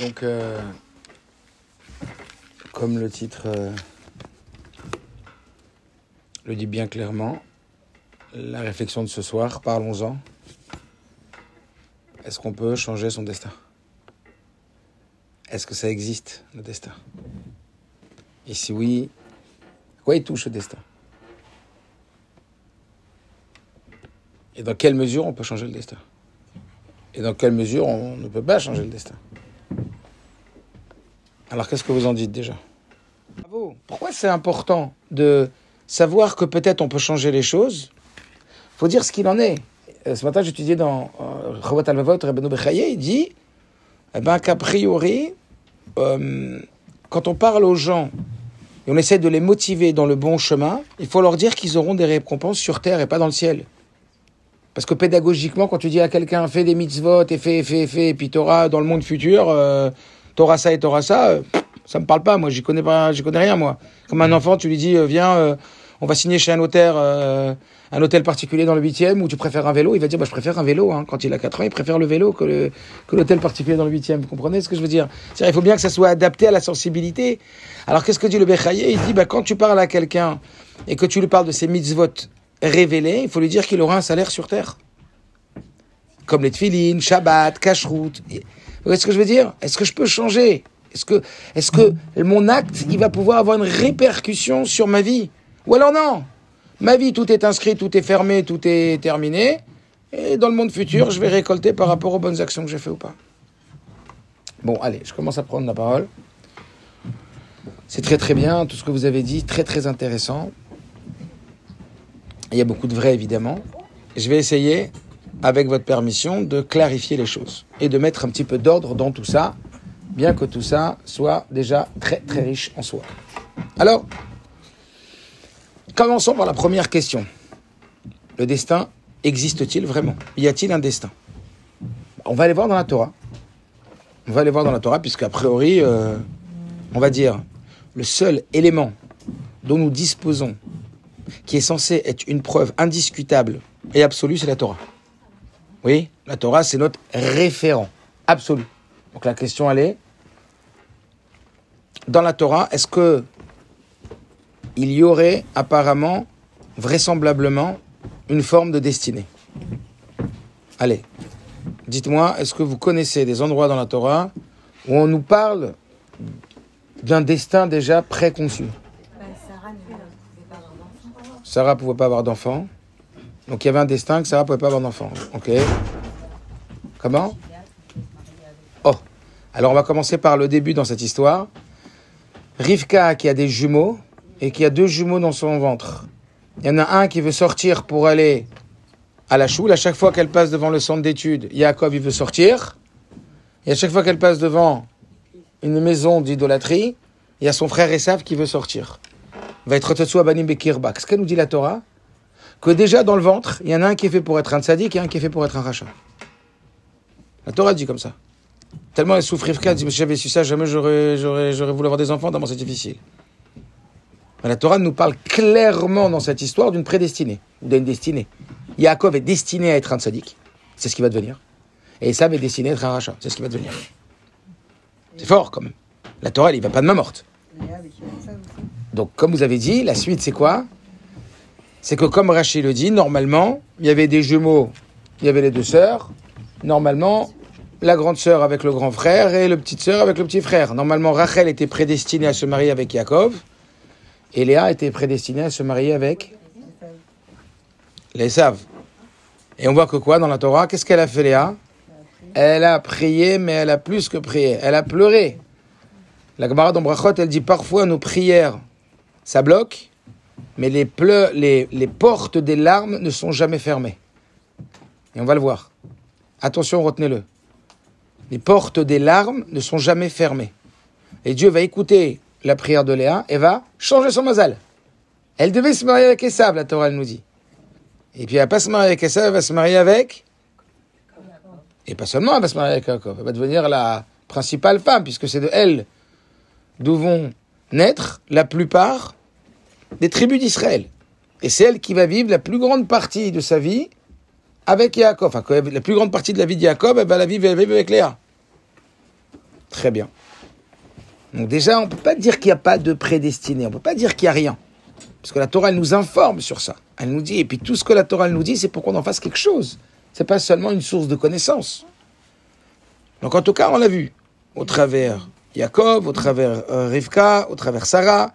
Donc, euh, comme le titre euh, le dit bien clairement, la réflexion de ce soir, parlons-en. Est-ce qu'on peut changer son destin? Est-ce que ça existe, le destin? Et si oui, quoi il touche le destin? Et dans quelle mesure on peut changer le destin? Et dans quelle mesure on ne peut pas changer le destin? Alors qu'est-ce que vous en dites déjà? Bravo. Pourquoi c'est important de savoir que peut-être on peut changer les choses? Faut dire ce qu'il en est. Euh, Ce matin, j'étudiais dans Chavot Alvavot, Rabbeinu Bechaye, il dit eh ben, qu'a priori, euh, quand on parle aux gens et on essaie de les motiver dans le bon chemin, il faut leur dire qu'ils auront des récompenses sur terre et pas dans le ciel. Parce que pédagogiquement, quand tu dis à quelqu'un fais des mitzvot et fais, fais, fais, et puis t'auras dans le monde futur, euh, t'auras ça et t'auras ça, euh, ça me parle pas, moi, j'y connais pas, j'y connais rien, moi. Comme un enfant, tu lui dis, euh, viens, euh, on va signer chez un notaire, euh, un hôtel particulier dans le 8e, où tu préfères un vélo, il va dire, bah, je préfère un vélo, hein. Quand il a 4 ans, il préfère le vélo que le, que l'hôtel particulier dans le 8e. Vous comprenez ce que je veux dire? C'est-à-dire, il faut bien que ça soit adapté à la sensibilité. Alors, qu'est-ce que dit le Bechaye? Il dit, bah, quand tu parles à quelqu'un et que tu lui parles de ses mitzvot révélés, il faut lui dire qu'il aura un salaire sur terre comme les tfilines, Shabbat, Kashrut. Vous voyez ce que je veux dire? Est-ce que je peux changer? Est-ce que, est que mon acte, il va pouvoir avoir une répercussion sur ma vie? Ou alors non Ma vie, tout est inscrit, tout est fermé, tout est terminé. Et dans le monde futur, je vais récolter par rapport aux bonnes actions que j'ai fait ou pas. Bon, allez, je commence à prendre la parole. C'est très très bien, tout ce que vous avez dit, très très intéressant. Il y a beaucoup de vrai, évidemment. Je vais essayer avec votre permission, de clarifier les choses et de mettre un petit peu d'ordre dans tout ça, bien que tout ça soit déjà très très riche en soi. Alors, commençons par la première question. Le destin existe-t-il vraiment? Y a-t-il un destin? On va aller voir dans la Torah. On va aller voir dans la Torah, puisqu'a priori, euh, on va dire, le seul élément dont nous disposons, qui est censé être une preuve indiscutable et absolue, c'est la Torah. Oui, la Torah, c'est notre référent absolu. Donc la question, elle est, dans la Torah, est-ce que il y aurait apparemment, vraisemblablement, une forme de destinée? Allez, dites-moi, est-ce que vous connaissez des endroits dans la Torah où on nous parle d'un destin déjà préconçu? Sarah ne pouvait pas avoir d'enfant. Donc il y avait un destin que Sarah ne pouvait pas avoir d'enfant. Ok. Comment? Oh. Alors on va commencer par le début dans cette histoire. Rivka qui a des jumeaux et qui a deux jumeaux dans son ventre. Il y en a un qui veut sortir pour aller à la choule. À chaque fois qu'elle passe devant le centre d'études, Jacob il veut sortir. Et à chaque fois qu'elle passe devant une maison d'idolâtrie, il y a son frère Esav qui veut sortir. Va être Bekirba. Qu'est-ce qu'elle nous dit la Torah que déjà dans le ventre, il y en a un qui est fait pour être un tzaddik et un qui est fait pour être un rachat. La Torah dit comme ça. Tellement elle souffre Rivka, elle dit, si j'avais su ça, jamais j'aurais, j'aurais, j'aurais voulu avoir des enfants, tellement c'est difficile. Mais la Torah nous parle clairement dans cette histoire d'une prédestinée, ou d'une destinée. Yaakov est destiné à être un tzaddik, c'est ce qu'il va devenir. Et Esav est destiné à être un rachat, c'est ce qu'il va devenir. C'est fort quand même. La Torah, elle, il va pas de main morte. Donc, comme vous avez dit, la suite, c'est quoi? C'est que comme Rachid le dit, normalement, il y avait des jumeaux, il y avait les deux sœurs. Normalement, la grande sœur avec le grand frère et le petite sœur avec le petit frère. Normalement, Rachel était prédestinée à se marier avec Yaakov et Léa était prédestinée à se marier avec les savent. Et on voit que quoi dans la Torah? Qu'est-ce qu'elle a fait Léa? Elle a prié, mais elle a plus que prié. Elle a pleuré. La Gemara d'Ombrachot, elle dit parfois nos prières, ça bloque mais les, les, portes des larmes ne sont jamais fermées. Et on va le voir. Attention, retenez-le. Les portes des larmes ne sont jamais fermées. Et Dieu va écouter la prière de Léa et va changer son mazal. Elle devait se marier avec Esav, la Torah nous dit. Et puis elle va pas se marier avec Esav, elle va se marier avec... Et pas seulement elle va se marier avec Jacob, elle va devenir la principale femme, puisque c'est de elle d'où vont naître la plupart des tribus d'Israël. Et c'est elle qui va vivre la plus grande partie de sa vie avec Yaakov. Enfin, la plus grande partie de la vie de Jacob, elle va la vivre, avec Léa. Très bien. Donc déjà, on ne peut pas dire qu'il n'y a pas de prédestiné, on ne peut pas dire qu'il n'y a rien. Parce que la Torah, elle nous informe sur ça. Elle nous dit, et puis tout ce que la Torah nous dit, c'est pour qu'on en fasse quelque chose. C'est pas seulement une source de connaissances. Donc en tout cas, on l'a vu, au travers Jacob, au travers euh, Rivka, au travers Sarah,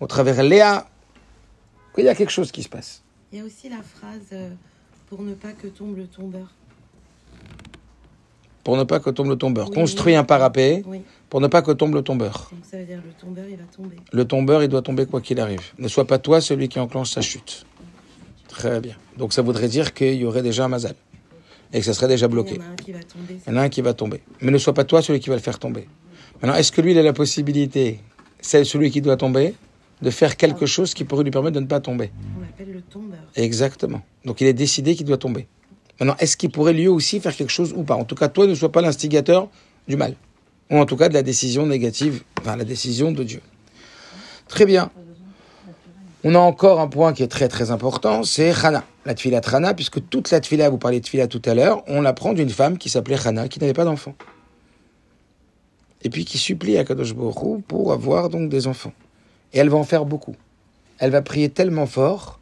au travers Léa, qu'il y a quelque chose qui se passe. Il y a aussi la phrase euh, pour ne pas que tombe le tombeur. Pour ne pas que tombe le tombeur. Oui, Construis oui. un parapet Oui. pour ne pas que tombe le tombeur. Donc ça veut dire le tombeur, il va tomber. Le tombeur, il doit tomber quoi qu'il arrive. Ne sois pas toi celui qui enclenche sa chute. Très bien. Donc ça voudrait dire qu'il y aurait déjà un mazal. Et que ça serait déjà Il bloqué. y en a un qui va tomber. Il y en a un qui va tomber. Mais ne sois pas toi celui qui va le faire tomber. Maintenant, est-ce que lui, il a la possibilité, c'est celui qui doit tomber, de faire quelque chose qui pourrait lui permettre de ne pas tomber On l'appelle le tombeur. Exactement. Donc il est décidé qu'il doit tomber. Maintenant, est-ce qu'il pourrait lui aussi faire quelque chose ou pas? En tout cas, toi, ne sois pas l'instigateur du mal. Ou en tout cas de la décision négative, enfin la décision de Dieu. Très bien. On a encore un point qui est très très important, c'est Hana, la tfila de Hana, puisque toute la tfila, vous parliez de tfila tout à l'heure, on l'apprend d'une femme qui s'appelait Hana, qui n'avait pas d'enfant. Et puis qui supplie à Kadosh Hu pour avoir donc des enfants. Et elle va en faire beaucoup. Elle va prier tellement fort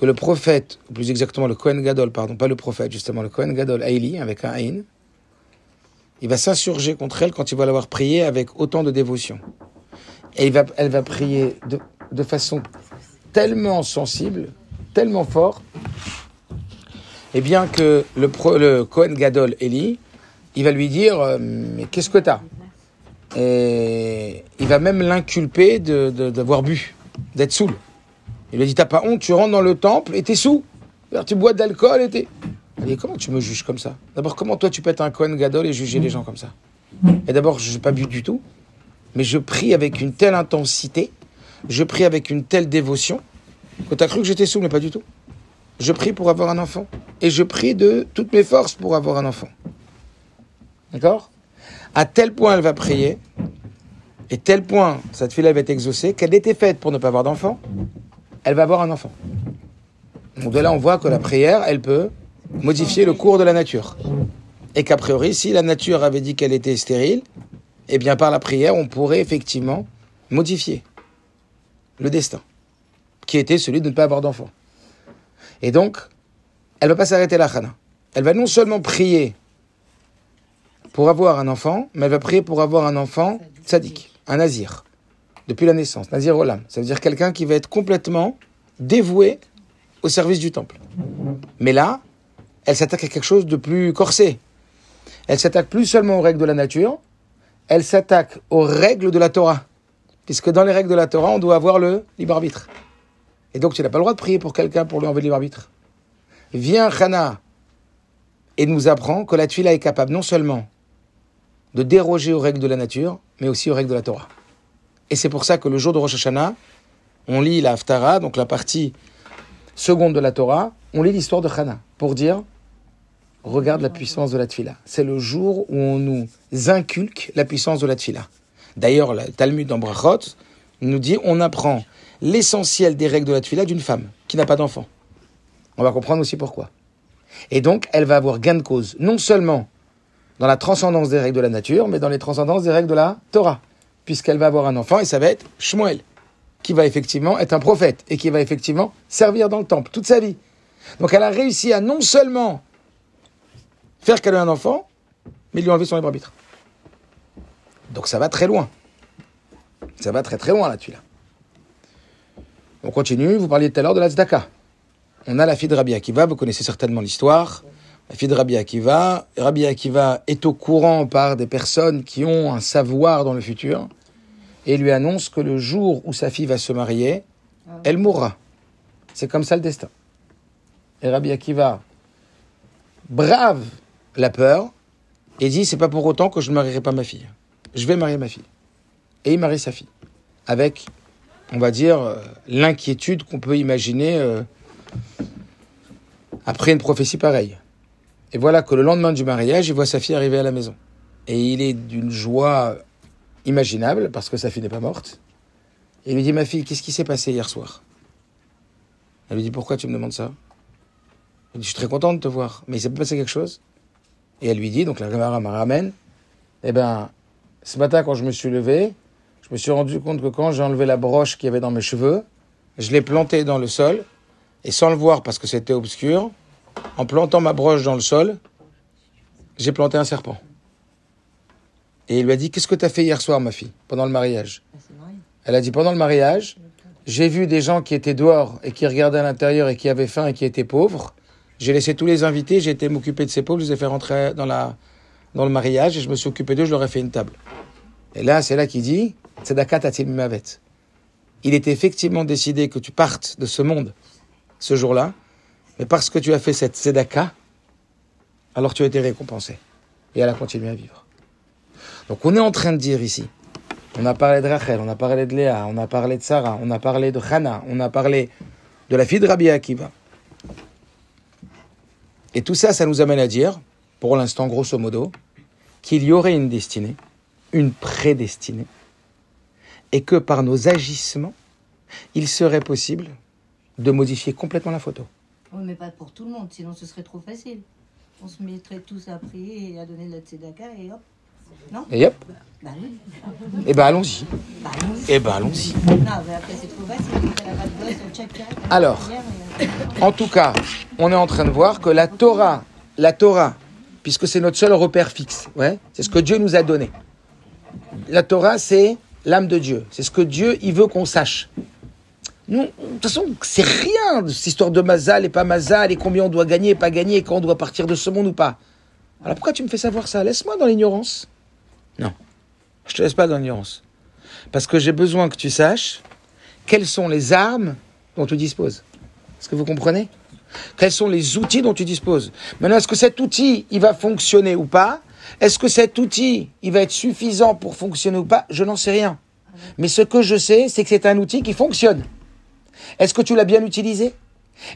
que le prophète, ou plus exactement le Kohen Gadol, pardon, pas le prophète, justement, le Kohen Gadol Haïli, avec un Haïn, il va s'insurger contre elle quand il va l'avoir prié avec autant de dévotion. Et elle va prier de, façon tellement sensible, tellement fort, et bien que le, pro- le Kohen Gadol Eli, il va lui dire euh, Mais qu'est-ce que t'as? Et il va même l'inculper de- de- d'avoir bu, d'être saoul. Il lui dit T'as pas honte, tu rentres dans le temple et t'es. Alors, Tu bois de l'alcool et t'es. Dit Comment tu me juges comme ça? D'abord, comment toi tu peux être un Kohen Gadol et juger les gens comme ça? Et d'abord, je n'ai pas bu du tout, mais je prie avec une telle intensité, je prie avec une telle dévotion, que tu as cru que j'étais sous, mais pas du tout. Je prie pour avoir un enfant. Et je prie de toutes mes forces pour avoir un enfant. D'accord? À tel point elle va prier, et tel point cette fille-là va être exaucée, qu'elle était faite pour ne pas avoir d'enfant, elle va avoir un enfant. Donc de là, on voit que la prière, elle peut modifier le cours de la nature. Et qu'a priori, si la nature avait dit qu'elle était stérile, eh bien par la prière, on pourrait effectivement modifier le destin, qui était celui de ne pas avoir d'enfant. Et donc, elle va pas s'arrêter là, Hana. Elle va non seulement prier pour avoir un enfant, mais elle va prier pour avoir un enfant tzaddik, un nazir, depuis la naissance, nazir olam. Ça veut dire quelqu'un qui va être complètement dévoué au service du temple. Mais là, elle s'attaque à quelque chose de plus corsé. Elle s'attaque plus seulement aux règles de la nature, elle s'attaque aux règles de la Torah. Puisque dans les règles de la Torah, on doit avoir le libre arbitre. Et donc, tu n'as pas le droit de prier pour quelqu'un pour lui enlever le libre arbitre. Viens, Hana, et nous apprend que la tuila est capable non seulement de déroger aux règles de la nature, mais aussi aux règles de la Torah. Et c'est pour ça que le jour de Rosh Hashanah, on lit la Haftara, donc la partie seconde de la Torah, on lit l'histoire de Hana pour dire regarde la puissance de la Tfila. C'est le jour où on nous inculque la puissance de la Tfila. D'ailleurs, le Talmud en Brachot nous dit on apprend l'essentiel des règles de la Tfila d'une femme qui n'a pas d'enfant. On va comprendre aussi pourquoi. Et donc, elle va avoir gain de cause, non seulement dans la transcendance des règles de la nature, mais dans les transcendances des règles de la Torah, puisqu'elle va avoir un enfant et ça va être Shmuel, qui va effectivement être un prophète et qui va effectivement servir dans le temple toute sa vie. Donc elle a réussi à non seulement faire qu'elle ait un enfant, mais lui enlever son libre arbitre. Donc ça va très loin. Ça va très très loin là-dessus. Là. On continue, vous parliez tout à l'heure de la tzedaka. On a la fille de Rabbi Akiva, vous connaissez certainement l'histoire. La fille de Rabbi Akiva, Rabbi Akiva est au courant par des personnes qui ont un savoir dans le futur et lui annonce que le jour où sa fille va se marier, elle mourra. C'est comme ça le destin. Et Rabbi Akiva brave la peur et dit c'est pas pour autant que je ne marierai pas ma fille. Je vais marier ma fille. Et il marie sa fille avec, on va dire, euh, l'inquiétude qu'on peut imaginer euh, après une prophétie pareille. Et voilà que le lendemain du mariage, il voit sa fille arriver à la maison. Et il est d'une joie imaginable parce que sa fille n'est pas morte. Et il lui dit Ma fille, qu'est-ce qui s'est passé hier soir? Elle lui dit Pourquoi tu me demandes ça? Elle dit Je suis très contente de te voir, mais il s'est pas passé quelque chose Et elle lui dit Donc la Gemara me ramène. Eh ben, Ce matin, quand je me suis levé, je me suis rendu compte que quand j'ai enlevé la broche qu'il y avait dans mes cheveux, je l'ai plantée dans le sol, et sans le voir parce que c'était obscur, en plantant ma broche dans le sol, j'ai planté un serpent. Et il lui a dit, qu'est-ce que tu as fait hier soir, ma fille, pendant le mariage Elle a dit, pendant le mariage, j'ai vu des gens qui étaient dehors et qui regardaient à l'intérieur et qui avaient faim et qui étaient pauvres. J'ai laissé tous les invités, j'ai été m'occuper de ces pauvres, je les ai fait rentrer dans, la, dans le mariage et je me suis occupé d'eux, je leur ai fait une table. Et là, c'est là qu'il dit, Tzedaka. Il était effectivement décidé que tu partes de ce monde ce jour-là, mais parce que tu as fait cette tzedaka, alors tu as été récompensé. Et elle a continué à vivre. Donc on est en train de dire ici, on a parlé de Rachel, on a parlé de Léa, on a parlé de Sarah, on a parlé de Hannah, on a parlé de la fille de Rabbi Akiva. Et tout ça, ça nous amène à dire, pour l'instant, grosso modo, qu'il y aurait une destinée, une prédestinée, et que par nos agissements, il serait possible de modifier complètement la photo. Oui, mais pas pour tout le monde, sinon ce serait trop facile. On se mettrait tous à prier et à donner de la tzedaka et hop. Non Et hop, Bah oui. et ben allons-y. Bah non. Et ben allons-y. Non, mais après c'est trop facile. Elle a pas de gosse, on check Alors. En tout cas, on est en train de voir que la Torah, la Torah, puisque c'est notre seul repère fixe, ouais, c'est ce que Dieu nous a donné. La Torah, c'est l'âme de Dieu. C'est ce que Dieu, il veut qu'on sache. Nous, de toute façon, c'est rien de cette histoire de Mazal et pas Mazal et combien on doit gagner et pas gagner et quand on doit partir de ce monde ou pas. Alors pourquoi tu me fais savoir ça? Laisse-moi dans l'ignorance. Non, je te laisse pas dans l'ignorance. Parce que j'ai besoin que tu saches quelles sont les armes dont tu disposes. Est-ce que vous comprenez? Quels sont les outils dont tu disposes? Maintenant, est-ce que cet outil, il va fonctionner ou pas? Est-ce que cet outil, il va être suffisant pour fonctionner ou pas? Je n'en sais rien. Mais ce que je sais, c'est que c'est un outil qui fonctionne. Est-ce que tu l'as bien utilisé?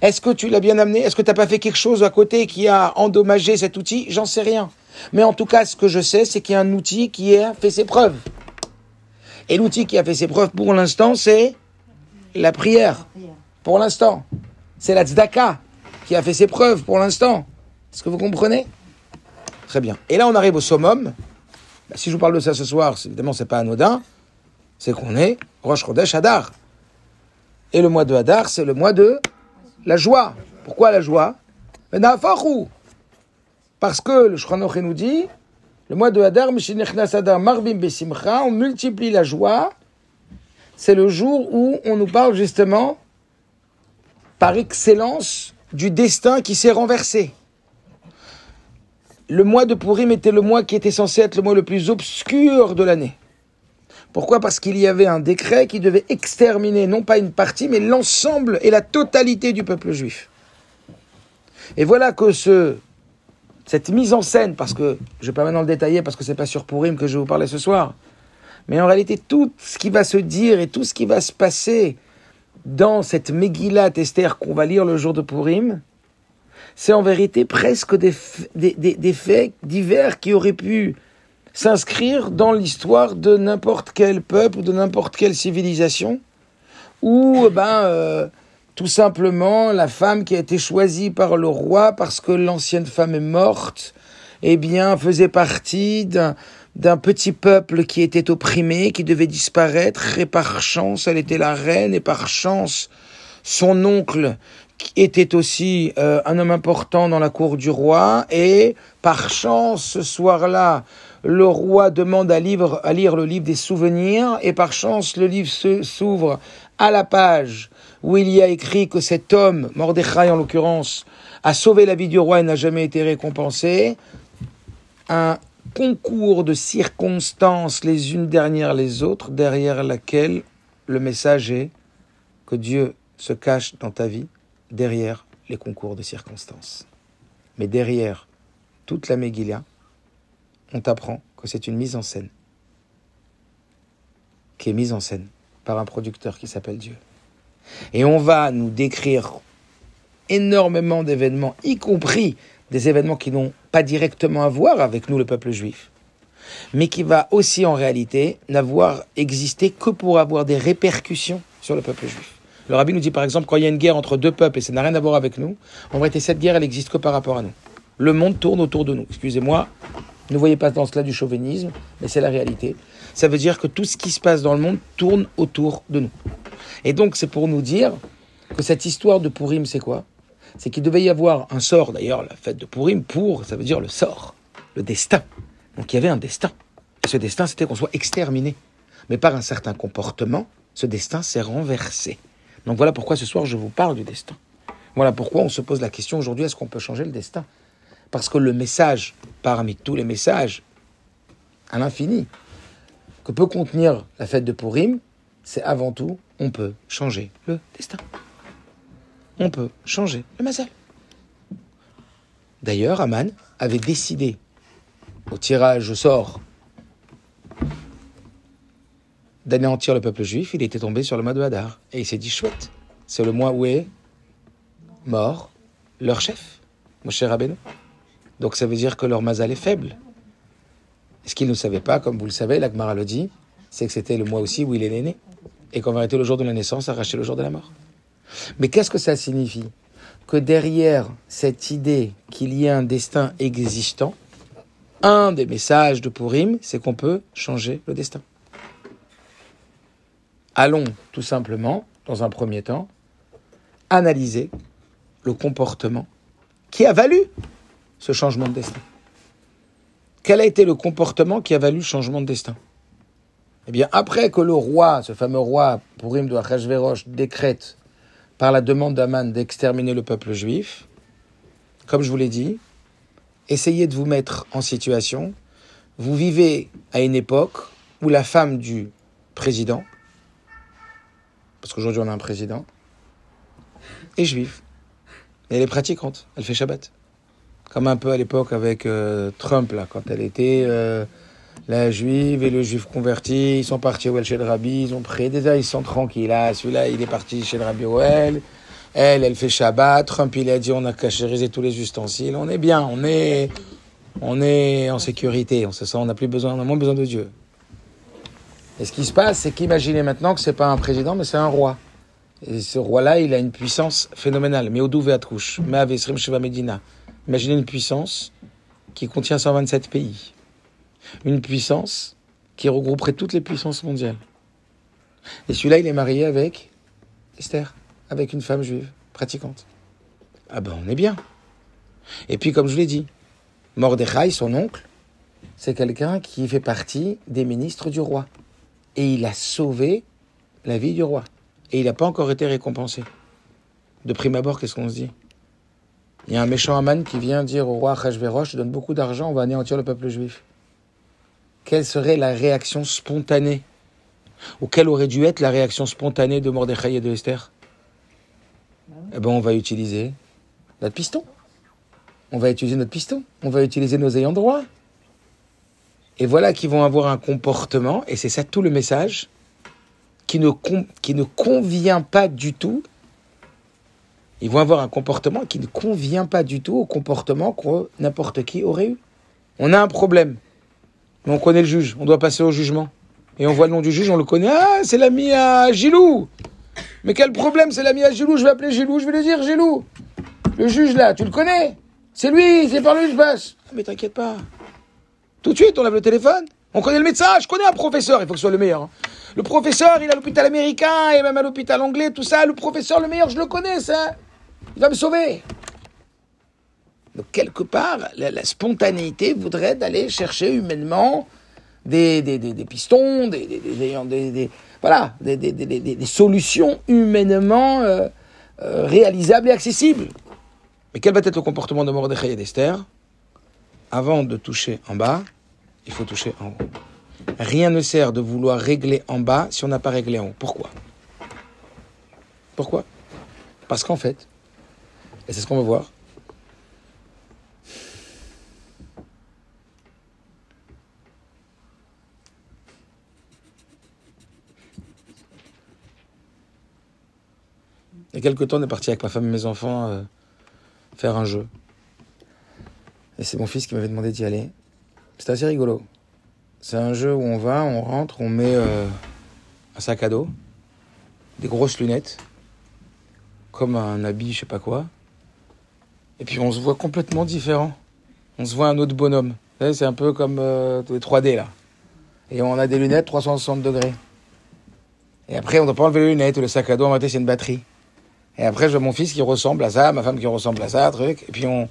Est-ce que tu l'as bien amené? Est-ce que tu n'as pas fait quelque chose à côté qui a endommagé cet outil? J'en sais rien. Mais en tout cas, ce que je sais, c'est qu'il y a un outil qui a fait ses preuves. Et l'outil qui a fait ses preuves pour l'instant, c'est la prière. Pour l'instant. C'est la tzedaka qui a fait ses preuves pour l'instant. Est-ce que vous comprenez? Très bien. Et là, on arrive au summum. Bah, si je vous parle de ça ce soir, évidemment, c'est pas anodin. C'est qu'on est Rosh Chodesh Hadar. Et le mois de Hadar, c'est le mois de la joie. Pourquoi la joie? Nafachu. Parce que le Shulchan nous dit, le mois de Hadar, Marvim Besimcha, on multiplie la joie. C'est le jour où on nous parle justement, par excellence, du destin qui s'est renversé. Le mois de Purim était le mois qui était censé être le mois le plus obscur de l'année. Pourquoi? Parce qu'il y avait un décret qui devait exterminer non pas une partie, mais l'ensemble et la totalité du peuple juif. Et voilà que ce, cette mise en scène, parce que je ne vais pas maintenant le détailler parce que c'est pas sur Purim que je vais vous parler ce soir, mais en réalité tout ce qui va se dire et tout ce qui va se passer dans cette Megillat Esther qu'on va lire le jour de Purim, c'est en vérité presque des faits divers qui auraient pu s'inscrire dans l'histoire de n'importe quel peuple ou de n'importe quelle civilisation, où ben, euh, tout simplement la femme qui a été choisie par le roi parce que l'ancienne femme est morte, eh bien faisait partie d'un petit peuple qui était opprimé, qui devait disparaître, et par chance, elle était la reine, et par chance, son oncle était aussi euh, un homme important dans la cour du roi, et par chance, ce soir-là, le roi demande à, lire le livre des souvenirs, et par chance, le livre s'ouvre à la page où il y a écrit que cet homme, Mordechai en l'occurrence, a sauvé la vie du roi et n'a jamais été récompensé. Un concours de circonstances les unes derrière les autres, derrière laquelle le message est que Dieu se cache dans ta vie derrière les concours de circonstances. Mais derrière toute la Megillah, on t'apprend que c'est une mise en scène qui est mise en scène par un producteur qui s'appelle Dieu. Et on va nous décrire énormément d'événements, y compris des événements qui n'ont pas directement à voir avec nous, le peuple juif, mais qui va aussi en réalité n'avoir existé que pour avoir des répercussions sur le peuple juif. Le rabbi nous dit par exemple, quand il y a une guerre entre deux peuples et ça n'a rien à voir avec nous, en vérité, cette guerre, elle n'existe que par rapport à nous. Le monde tourne autour de nous. Excusez-moi, Ne voyez pas dans cela du chauvinisme, mais c'est la réalité. Ça veut dire que tout ce qui se passe dans le monde tourne autour de nous. Et donc, c'est pour nous dire que cette histoire de Purim, c'est quoi? C'est qu'il devait y avoir un sort, d'ailleurs, la fête de Purim, pour, ça veut dire le sort, le destin. Donc, il y avait un destin. Ce destin, c'était qu'on soit exterminé. Mais par un certain comportement, ce destin s'est renversé. Donc, voilà pourquoi ce soir, je vous parle du destin. Voilà pourquoi on se pose la question aujourd'hui, est-ce qu'on peut changer le destin? Parce que le message, parmi tous les messages, à l'infini, que peut contenir la fête de Purim, c'est avant tout, on peut changer le destin. On peut changer le mazal. D'ailleurs, Aman avait décidé, au tirage au sort, d'anéantir le peuple juif. Il était tombé sur le mois de Hadar. Et il s'est dit, chouette, c'est le mois où est mort leur chef, Moshe Rabbeinu. Donc ça veut dire que leur mazal est faible. Ce qu'ils ne savaient pas, comme vous le savez, l'Agmara le dit, c'est que c'était le mois aussi où il est né. Et qu'en vérité, le jour de la naissance arrachait le jour de la mort. Mais qu'est-ce que ça signifie? Que derrière cette idée qu'il y a un destin existant, un des messages de Purim, c'est qu'on peut changer le destin. Allons tout simplement, dans un premier temps, analyser le comportement qui a valu ce changement de destin. Quel a été le comportement qui a valu le changement de destin? Eh bien, après que le roi, ce fameux roi Purim de Achashverosh, décrète par la demande d'Aman d'exterminer le peuple juif, comme je vous l'ai dit, essayez de vous mettre en situation. Vous vivez à une époque où la femme du président, parce qu'aujourd'hui on a un président, est juive. Et elle est pratiquante, elle fait Shabbat. Comme un peu à l'époque avec euh, Trump, là, quand elle était euh, la juive et le juif converti, ils sont partis au chez le rabbi, ils ont pris, déjà ils sont tranquilles. Là, celui-là, il est parti chez le rabbi Oel. Elle, elle fait Shabbat. Trump, il a dit on a cachérisé tous les ustensiles. On est bien, on est, on est en sécurité. On se sent, on n'a plus besoin, on a moins besoin de Dieu. Et ce qui se passe, c'est qu'imaginez maintenant que c'est pas un président, mais c'est un roi. Et ce roi-là, il a une puissance phénoménale. Mais couche, mais avec Sheva Medina. Imaginez une puissance qui contient 127 pays. Une puissance qui regrouperait toutes les puissances mondiales. Et celui-là, il est marié avec Esther, avec une femme juive, pratiquante. Ah ben, on est bien. Et puis, comme je l'ai dit, Mordechai, son oncle, c'est quelqu'un qui fait partie des ministres du roi. Et il a sauvé la vie du roi. Et il n'a pas encore été récompensé. De prime abord, qu'est-ce qu'on se dit? Il y a un méchant Aman qui vient dire au roi Achashverosh, je donne beaucoup d'argent, on va anéantir le peuple juif. Quelle serait la réaction spontanée? Ou quelle aurait dû être la réaction spontanée de Mordechai et de Esther? Eh bien, on va utiliser notre piston. On va utiliser notre piston. On va utiliser nos ayants droit. Et voilà qu'ils vont avoir un comportement, et c'est ça tout le message, qui ne, qui ne convient pas du tout. Ils vont avoir un comportement qui ne convient pas du tout au comportement que n'importe qui aurait eu. On a un problème, mais on connaît le juge, on doit passer au jugement. Et on voit le nom du juge, on le connaît. Ah, c'est l'ami à Gilou Mais quel problème, c'est l'ami à Gilou Je vais appeler Gilou, je vais lui dire Gilou. Le juge là, tu le connais? C'est lui, c'est par lui que je passe. Ah, mais t'inquiète pas. Tout de suite, on lève le téléphone. On connaît le médecin, je connais un professeur, il faut que ce soit le meilleur. Hein. Le professeur, il est à l'hôpital américain et même à l'hôpital anglais, tout ça. Le professeur, le meilleur, je le connais, ça. Il va me sauver. Donc, quelque part, la, spontanéité voudrait d'aller chercher humainement des, des, des, pistons, des, des, voilà, des, solutions humainement euh, euh, réalisables et accessibles. Mais quel va être le comportement de Mordechai et d'Esther Avant de toucher en bas, il faut toucher en haut. Rien ne sert de vouloir régler en bas si on n'a pas réglé en haut. Pourquoi Pourquoi Parce qu'en fait, et c'est ce qu'on va voir, Il y a quelques temps, on est parti avec ma femme et mes enfants euh, faire un jeu. Et c'est mon fils qui m'avait demandé d'y aller. C'était assez rigolo. C'est un jeu où on va, on rentre, on met euh, un sac à dos, des grosses lunettes, comme un habit, je sais pas quoi. Et puis on se voit complètement différent. On se voit un autre bonhomme. C'est un peu comme euh, les 3D là. Et on a des lunettes 360 degrés. Et après, on ne doit pas enlever les lunettes le sac à dos, en réalité, c'est une batterie. Et après, je vois mon fils qui ressemble à ça, ma femme qui ressemble à ça, truc. Et puis, on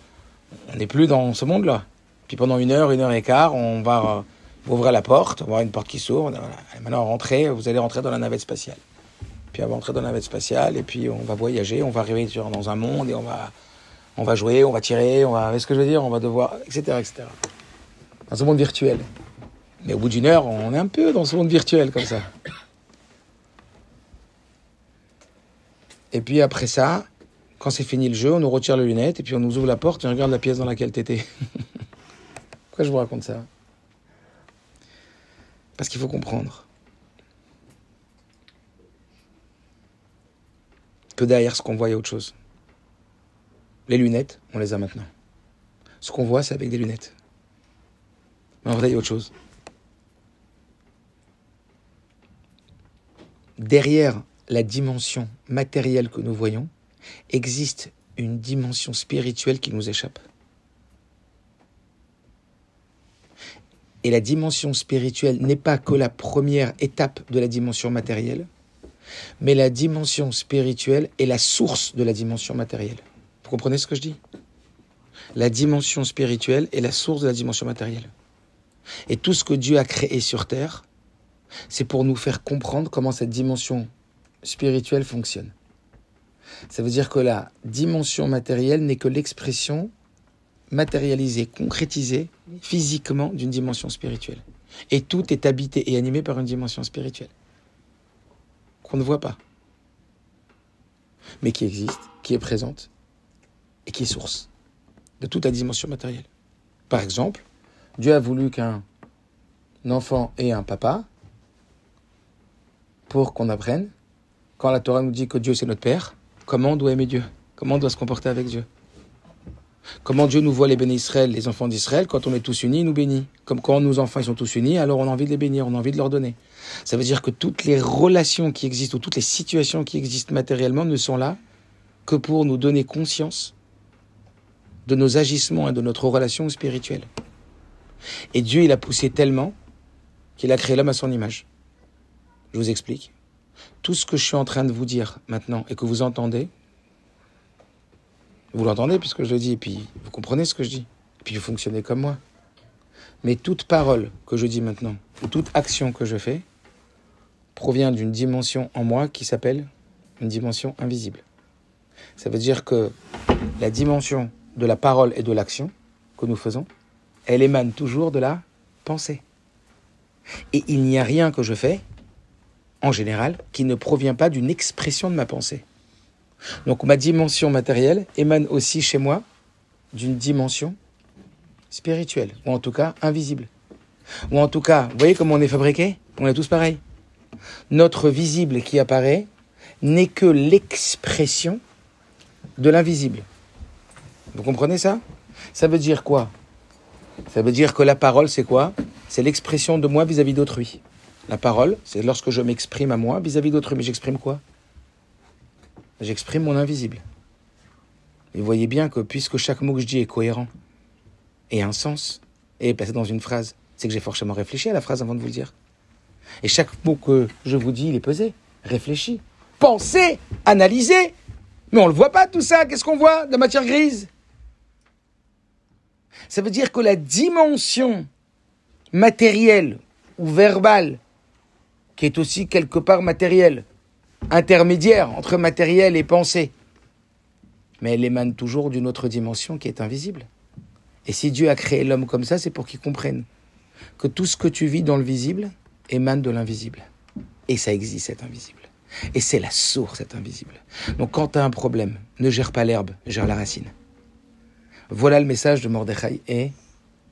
n'est plus dans ce monde-là. Puis pendant une heure, une heure et quart, on va euh, ouvrir la porte, on va voir une porte qui s'ouvre. Voilà. Maintenant, rentrez, vous allez rentrer dans la navette spatiale. Puis on va rentrer dans la navette spatiale, et puis on va voyager, on va arriver dans un monde, et on va, on va jouer, on va tirer, on va, ce que je veux dire, on va devoir, etc., etc. Dans ce monde virtuel. Mais au bout d'une heure, on est un peu dans ce monde virtuel comme ça. Et puis après ça, quand c'est fini le jeu, on nous retire les lunettes et puis on nous ouvre la porte et on regarde la pièce dans laquelle t'étais. Pourquoi je vous raconte ça? Parce qu'il faut comprendre que derrière ce qu'on voit, il y a autre chose. Les lunettes, on les a maintenant. Ce qu'on voit, c'est avec des lunettes. Mais en vrai, il y a autre chose. Derrière la dimension matérielle que nous voyons, existe une dimension spirituelle qui nous échappe. Et la dimension spirituelle n'est pas que la première étape de la dimension matérielle, mais la dimension spirituelle est la source de la dimension matérielle. Vous comprenez ce que je dis? La dimension spirituelle est la source de la dimension matérielle. Et tout ce que Dieu a créé sur Terre, c'est pour nous faire comprendre comment cette dimension spirituelle fonctionne. Ça veut dire que la dimension matérielle n'est que l'expression matérialisée, concrétisée physiquement d'une dimension spirituelle. Et tout est habité et animé par une dimension spirituelle qu'on ne voit pas, mais qui existe, qui est présente et qui est source de toute la dimension matérielle. Par exemple, Dieu a voulu qu'un enfant ait un papa pour qu'on apprenne, quand la Torah nous dit que Dieu c'est notre Père, comment on doit aimer Dieu, comment on doit se comporter avec Dieu? Comment Dieu nous voit les bénis Israël, les enfants d'Israël, quand on est tous unis, il nous bénit. Comme quand nos enfants ils sont tous unis, alors on a envie de les bénir, on a envie de leur donner. Ça veut dire que toutes les relations qui existent ou toutes les situations qui existent matériellement ne sont là que pour nous donner conscience de nos agissements et de notre relation spirituelle. Et Dieu, il a poussé tellement qu'il a créé l'homme à son image. Je vous explique. Tout ce que je suis en train de vous dire maintenant et que vous entendez, vous l'entendez puisque je le dis, et puis vous comprenez ce que je dis, et puis vous fonctionnez comme moi. Mais toute parole que je dis maintenant, ou toute action que je fais, provient d'une dimension en moi qui s'appelle une dimension invisible. Ça veut dire que la dimension de la parole et de l'action que nous faisons, elle émane toujours de la pensée. Et il n'y a rien que je fais, en général, qui ne provient pas d'une expression de ma pensée. Donc ma dimension matérielle émane aussi chez moi d'une dimension spirituelle, ou en tout cas invisible. Ou en tout cas, vous voyez comment on est fabriqué? On est tous pareils. Notre visible qui apparaît n'est que l'expression de l'invisible. Vous comprenez ça? Ça veut dire quoi? Ça veut dire que la parole, c'est quoi? C'est l'expression de moi vis-à-vis d'autrui. La parole, c'est lorsque je m'exprime à moi vis-à-vis d'autrui. Mais j'exprime quoi? J'exprime mon invisible. Et vous voyez bien que puisque chaque mot que je dis est cohérent et a un sens et est placé dans une phrase, c'est que j'ai forcément réfléchi à la phrase avant de vous le dire. Et chaque mot que je vous dis, il est pesé, réfléchi, pensé, analysé. Mais on ne le voit pas tout ça. Qu'est-ce qu'on voit de matière grise? Ça veut dire que la dimension matérielle ou verbale, qui est aussi quelque part matérielle, intermédiaire entre matériel et pensée, mais elle émane toujours d'une autre dimension qui est invisible. Et si Dieu a créé l'homme comme ça, c'est pour qu'il comprenne que tout ce que tu vis dans le visible émane de l'invisible. Et ça existe, cet invisible. Et c'est la source, cet invisible. Donc quand tu as un problème, ne gère pas l'herbe, gère la racine. Voilà le message de Mordechai et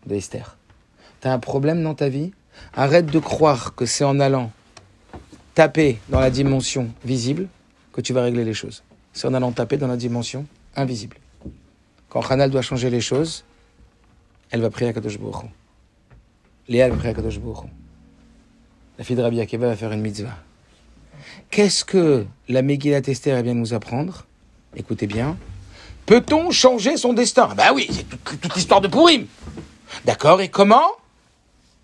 de Esther. Tu as un problème dans ta vie, arrête de croire que c'est en allant taper dans la dimension visible que tu vas régler les choses. C'est en allant taper dans la dimension invisible. Quand Hanal doit changer les choses, elle va prier à Kadosh Baruch. Léa va prier à Kadosh. La fille de Rabbi Akiva va faire une mitzvah. Qu'est-ce que la Megillat Esther vient nous apprendre? Écoutez bien. Peut-on changer son destin? Ben oui, c'est toute, toute l'histoire de Purim. D'accord Et comment?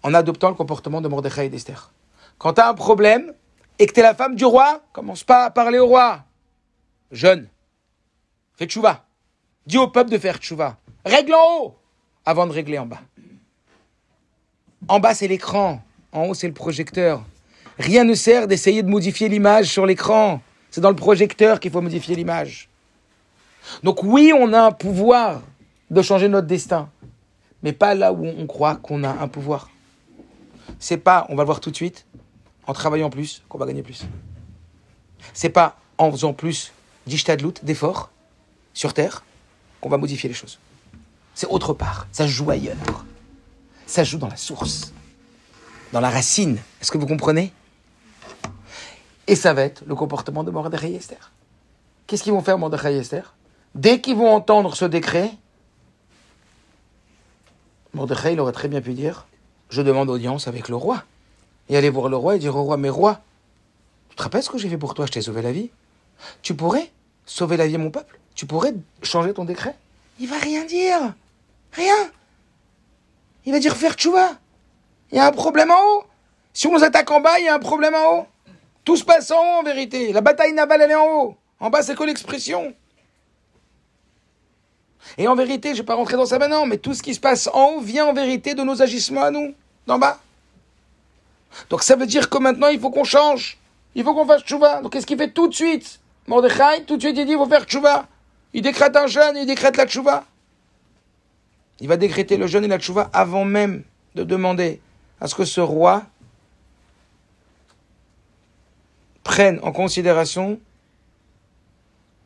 En adoptant le comportement de Mordechai et d'Esther. Quand tu un problème et que tu la femme du roi, commence pas à parler au roi. Jeune, fais tchouva. Dis au peuple de faire tchouva. Règle en haut avant de régler en bas. En bas, c'est l'écran. En haut, c'est le projecteur. Rien ne sert d'essayer de modifier l'image sur l'écran. C'est dans le projecteur qu'il faut modifier l'image. Donc oui, on a un pouvoir de changer notre destin, mais pas là où on croit qu'on a un pouvoir. C'est pas, on va le voir tout de suite, en travaillant plus qu'on va gagner plus. C'est pas en faisant plus d'ishtadlout, d'efforts sur terre, qu'on va modifier les choses. C'est autre part. Ça joue ailleurs. Ça joue dans la source, dans la racine. Est-ce que vous comprenez? Et ça va être le comportement de Mordechai et Esther. Qu'est-ce qu'ils vont faire, Mordechai et Esther? Dès qu'ils vont entendre ce décret, Mordechai, il aurait très bien pu dire Je demande audience avec le roi. Et aller voir le roi et dire au roi Mais roi, tu te rappelles ce que j'ai fait pour toi Je t'ai sauvé la vie. Tu pourrais sauver la vie de mon peuple Tu pourrais changer ton décret Il va rien dire. Rien. Il va dire faire tchouva. Il y a un problème en haut. Si on nous attaque en bas, il y a un problème en haut. Tout se passe en haut en vérité. La bataille navale, elle est en haut. En bas, c'est que l'expression. Et en vérité, je ne vais pas rentrer dans ça maintenant, mais tout ce qui se passe en haut vient en vérité de nos agissements à nous, d'en bas. Donc ça veut dire que maintenant, il faut qu'on change. Il faut qu'on fasse tchouva. Donc qu'est-ce qu'il fait tout de suite? Mordechai, tout de suite, il dit, il faut faire tchouva. Il décrète un jeûne, il décrète la tchouva. Il va décréter le jeûne et la tchouva avant même de demander à ce que ce roi prenne en considération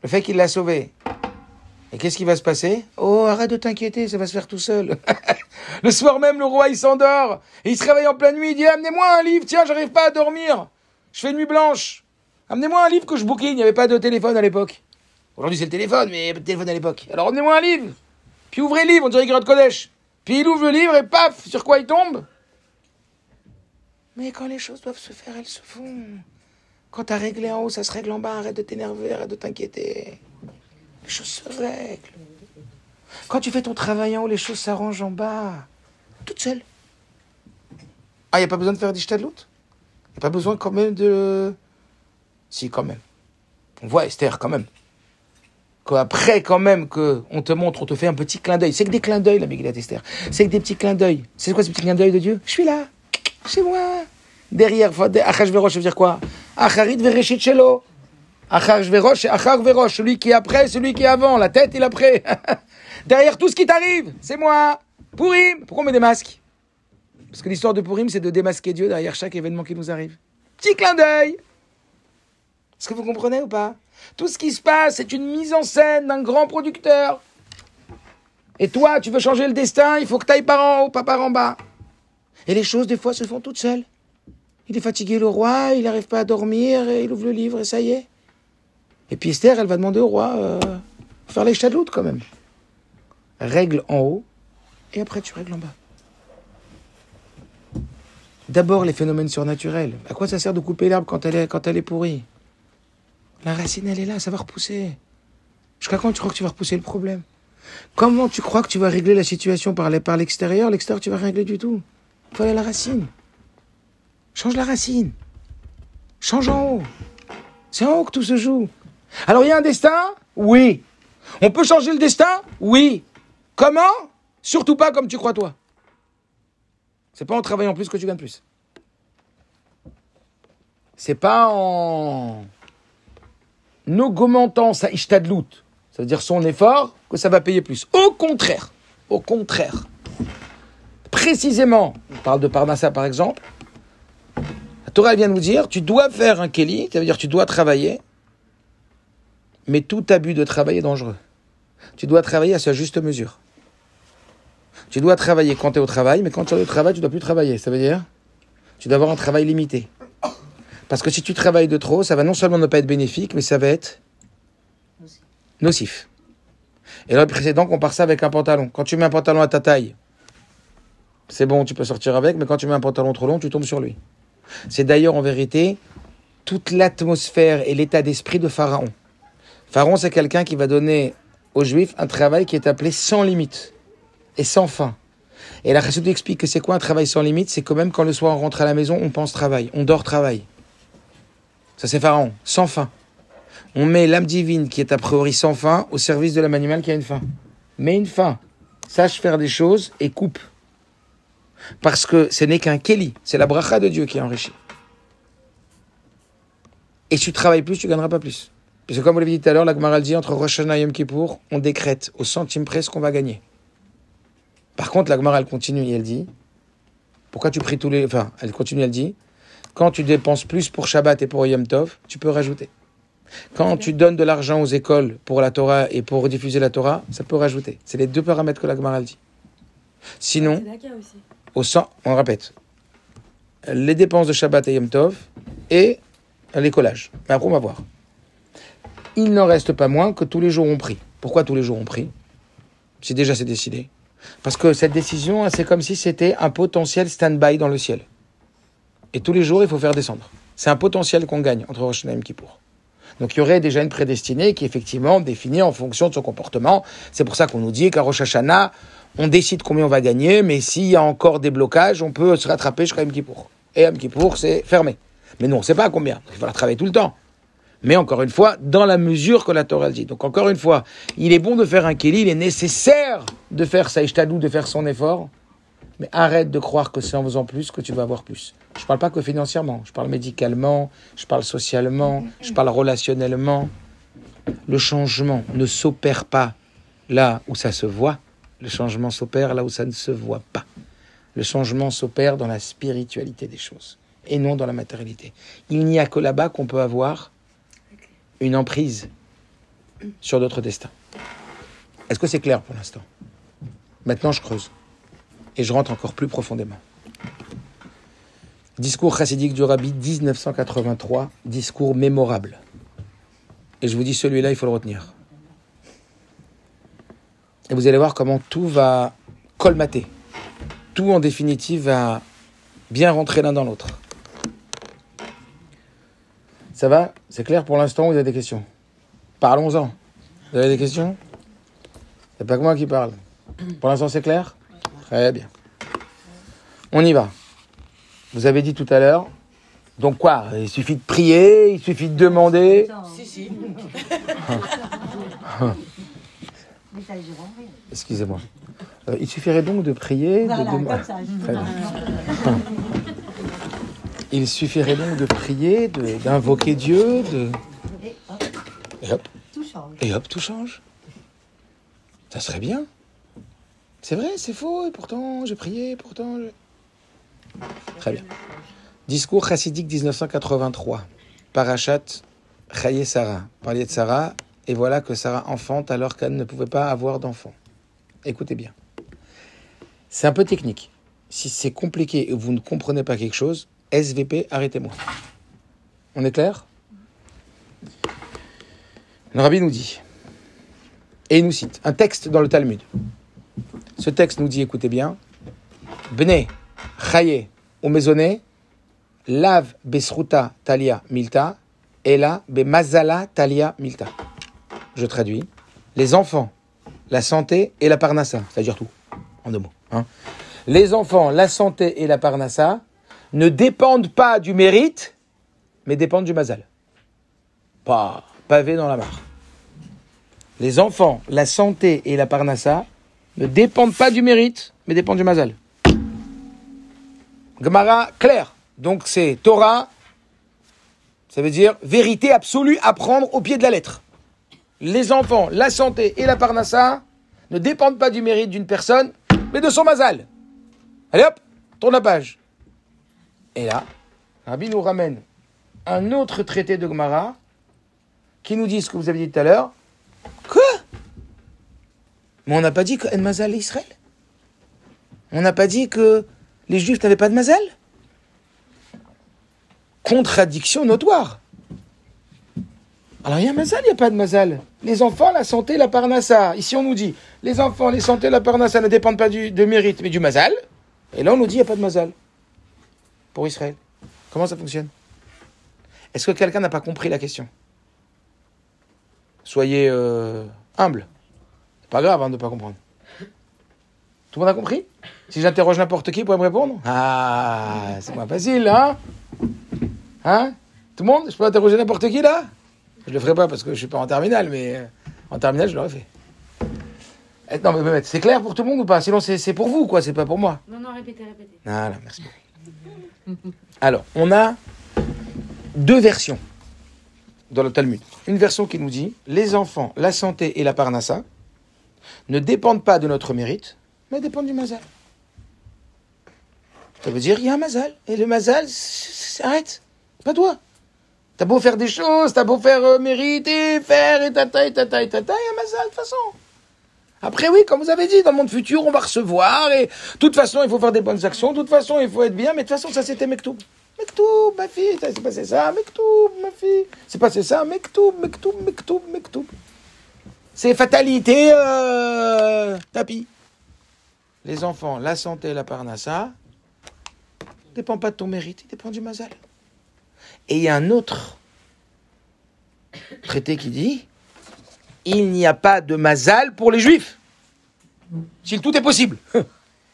le fait qu'il l'a sauvé. Et qu'est-ce qui va se passer Oh, arrête de t'inquiéter, ça va se faire tout seul. le soir même, le roi, il s'endort. Et il se réveille en pleine nuit, il dit, amenez-moi un livre, tiens, j'arrive pas à dormir. Je fais nuit blanche. Amenez-moi un livre que je bouquine, il n'y avait pas de téléphone à l'époque. Aujourd'hui, c'est le téléphone, mais il n'y avait pas de téléphone à l'époque. Alors, amenez-moi un livre. Puis ouvrez le livre, on dirait de Kodesh. Puis il ouvre le livre et paf, sur quoi il tombe? Mais quand les choses doivent se faire, elles se font. Quand t'as réglé en haut, ça se règle en bas. Arrête de t'énerver, arrête de t'inquiéter. Les choses se règlent. Quand tu fais ton travail en haut, les choses s'arrangent en bas. Toutes seules. Ah, il n'y a pas besoin de faire des shtadlout Il n'y a pas besoin quand même de... Si, quand même. On voit Esther quand même. Qu'après, quand même, qu'on te montre, on te fait un petit clin d'œil. C'est que des clins d'œil, la Megillat Esther. C'est que des petits clins d'œil. C'est quoi ces petits clins d'œil de Dieu? Je suis là. C'est moi. Derrière, Achashverosh, ça veut dire quoi? Acharit vereshit shelo. Achashverosh, c'est Achar verosh. Celui qui est après, celui qui est avant. La tête, il après. Derrière tout ce qui t'arrive, c'est moi. Pourim. Pourquoi on met des masques? Parce que l'histoire de Pourim, c'est de démasquer Dieu derrière chaque événement qui nous arrive. Petit clin d'œil. Est-ce que vous comprenez ou pas? Tout ce qui se passe, c'est une mise en scène d'un grand producteur. Et toi, tu veux changer le destin, il faut que tu ailles par en haut, pas par en bas. Et les choses, des fois, se font toutes seules. Il est fatigué, le roi, il n'arrive pas à dormir, et il ouvre le livre, et ça y est. Et puis Esther, elle va demander au roi, euh, faire les chadloutes quand même. Règle en haut, et après tu règles en bas. D'abord les phénomènes surnaturels. À quoi ça sert de couper l'herbe quand elle est, quand elle est pourrie? La racine, elle est là, ça va repousser. Jusqu'à quand tu crois que tu vas repousser le problème? Comment tu crois que tu vas régler la situation par l'extérieur? L'extérieur, tu vas régler du tout. Il faut aller la racine. Change la racine. Change en haut. C'est en haut que tout se joue. Alors il y a un destin? Oui. On peut changer le destin? Oui. Comment? Surtout pas comme tu crois toi. C'est pas en travaillant plus que tu gagnes plus. C'est pas en augmentant sa ishtadlout, ça veut dire son effort, que ça va payer plus. Au contraire, au contraire. Précisément, on parle de Parnassa par exemple, la Torah vient de nous dire, tu dois faire un keli, ça veut dire tu dois travailler, mais tout abus de travail est dangereux. Tu dois travailler à sa juste mesure. Tu dois travailler quand tu es au travail, mais quand tu es au travail, tu ne dois plus travailler. Ça veut dire Tu dois avoir un travail limité. Parce que si tu travailles de trop, ça va non seulement ne pas être bénéfique, mais ça va être nocif. Et là, précédent, compare ça avec un pantalon. Quand tu mets un pantalon à ta taille, c'est bon, tu peux sortir avec, mais quand tu mets un pantalon trop long, tu tombes sur lui. C'est d'ailleurs en vérité toute l'atmosphère et l'état d'esprit de Pharaon. Pharaon, c'est quelqu'un qui va donner aux Juifs un travail qui est appelé sans limite et sans fin. Et la Chassidut explique que c'est quoi un travail sans limite? C'est quand même quand le soir on rentre à la maison, on pense travail, on dort travail. Ça c'est Pharaon, sans fin. On met l'âme divine qui est a priori sans fin au service de l'âme animale qui a une fin. Mais une fin. Sache faire des choses et coupe. Parce que ce n'est qu'un Kéli, c'est la bracha de Dieu qui enrichit. Et si tu travailles plus, tu gagneras pas plus. Parce que comme vous l'avez dit tout à l'heure, la Gemara dit entre Rosh Hashanah et Yom Kippour, on décrète au centime près ce qu'on va gagner. Par contre, la Gemara, elle continue et elle dit, pourquoi tu pries tous les... Enfin, elle continue, elle dit, quand tu dépenses plus pour Shabbat et pour Yom Tov, tu peux rajouter. Quand tu donnes de l'argent aux écoles pour la Torah et pour diffuser la Torah, ça peut rajouter. C'est les deux paramètres que la Gemara dit. Sinon, au sang, on répète, les dépenses de Shabbat et Yom Tov et les collages. Mais après, on va voir. Il n'en reste pas moins que tous les jours on prie. Pourquoi tous les jours on prie Si déjà c'est décidé. Parce que cette décision, c'est comme si c'était un potentiel stand-by dans le ciel. Et tous les jours, il faut faire descendre. C'est un potentiel qu'on gagne entre Rosh Hashanah et Kippour. Donc il y aurait déjà une prédestinée qui est effectivement définie en fonction de son comportement. C'est pour ça qu'on nous dit qu'à Rosh Hashanah, on décide combien on va gagner, mais s'il y a encore des blocages, on peut se rattraper jusqu'à Yom Kippour. Et Yom Kippour, c'est fermé. Mais nous, on ne sait pas combien. Il va travailler tout le temps. Mais encore une fois, dans la mesure que la Torah dit. Donc encore une fois, il est bon de faire un kéli, il est nécessaire de faire ça, de faire son effort. Mais arrête de croire que c'est en faisant plus que tu vas avoir plus. Je ne parle pas que financièrement, je parle médicalement, je parle socialement, je parle relationnellement. Le changement ne s'opère pas là où ça se voit, le changement s'opère là où ça ne se voit pas. Le changement s'opère dans la spiritualité des choses et non dans la matérialité. Il n'y a que là-bas qu'on peut avoir une emprise sur d'autres destins. Est-ce que c'est clair pour l'instant? Maintenant, je creuse et je rentre encore plus profondément. Discours chassidique du Rabbi 1983, discours mémorable. Et je vous dis, celui-là, il faut le retenir. Et vous allez voir comment tout va colmater. Tout, en définitive, va bien rentrer l'un dans l'autre. Ça va? C'est clair pour l'instant ou vous avez des questions? Parlons-en. Vous avez des questions? C'est pas que moi qui parle. Pour l'instant, c'est clair? Très bien. On y va. Vous avez dit tout à l'heure. Donc quoi? Il suffit de prier, il suffit de demander? Si, si. Excusez-moi. Euh, il suffirait donc de prier, Voilà, de demander. Il suffirait donc de prier, de- d'invoquer Dieu, de... Et hop, et hop, tout change. et hop, tout change. Ça serait bien. C'est vrai, c'est faux, et pourtant j'ai prié, pourtant... je- Très bien. Discours chassidique 1983. Parachat Chaye Sarah. Parliez de Sarah, et voilà que Sarah enfante alors qu'elle ne pouvait pas avoir d'enfant. Écoutez bien. C'est un peu technique. Si c'est compliqué et vous ne comprenez pas quelque chose, SVP, arrêtez-moi. On est clair? Le rabbi nous dit, et il nous cite un texte dans le Talmud. Ce texte nous dit, écoutez bien, Bne, Chaye, ou Maisonné, Lav Besruta Talia Milta, Ela Bemazala Talia Milta. Je traduis. Les enfants, la santé et la parnassa, c'est-à-dire tout, en deux mots. hein. Les enfants, la santé et la parnassa ne dépendent pas du mérite, mais dépendent du mazal. Pas pavé dans la mare. Les enfants, la santé et la parnassa ne dépendent pas du mérite, mais dépendent du mazal. Gemara, clair. Donc c'est Torah, ça veut dire vérité absolue à prendre au pied de la lettre. Les enfants, la santé et la parnassa ne dépendent pas du mérite d'une personne, mais de son mazal. Allez hop, tourne la page. Et là, Rabbi nous ramène un autre traité de Gemara qui nous dit ce que vous avez dit tout à l'heure. Quoi? Mais on n'a pas dit que Mazal est Israël? On n'a pas dit que les Juifs n'avaient pas de Mazal? Contradiction notoire. Alors il y a Mazal, il n'y a pas de Mazal. Les enfants, la santé, la parnassa. Ici on nous dit, les enfants, les santé, la parnassa ne dépendent pas du, mérite, mais du Mazal. Et là on nous dit, il n'y a pas de Mazal pour Israël. Comment ça fonctionne? Est-ce que quelqu'un n'a pas compris la question? Soyez euh, humble. C'est pas grave hein, de ne pas comprendre. Tout le monde a compris? Si j'interroge n'importe qui, pour me répondre Ah, c'est moins facile, hein? Hein? Tout le monde? Je peux interroger n'importe qui, là? Je le ferai pas parce que je suis pas en terminale, mais euh, en terminale, je l'aurais fait. Eh, Non, mais, mais c'est clair pour tout le monde ou pas? Sinon, c'est c'est pour vous, quoi, c'est pas pour moi. Non, non, répétez, répétez. Voilà, merci beaucoup. Alors, on a deux versions dans le Talmud. Une version qui nous dit les enfants, la santé et la parnassa ne dépendent pas de notre mérite, mais dépendent du mazal. Ça veut dire il y a un mazal. Et le mazal, arrête, pas toi. T'as beau faire des choses, t'as beau faire euh, mériter, faire et tata et tata et tata, il y a un mazal de toute façon. Après, oui, comme vous avez dit, dans le monde futur, on va recevoir, et de toute façon, il faut faire des bonnes actions, de toute façon, il faut être bien, mais de toute façon, ça, c'était Mektoub. Mektoub, ma fille, ça s'est passé ça, Mektoub, ma fille, c'est passé ça, Mektoub, Mektoub, Mektoub, Mektoub. C'est fatalité, euh, tapis. Les enfants, la santé, la parnassa, dépend pas de ton mérite, il dépend du mazal. Et il y a un autre traité qui dit il n'y a pas de mazal pour les juifs. Si tout est possible.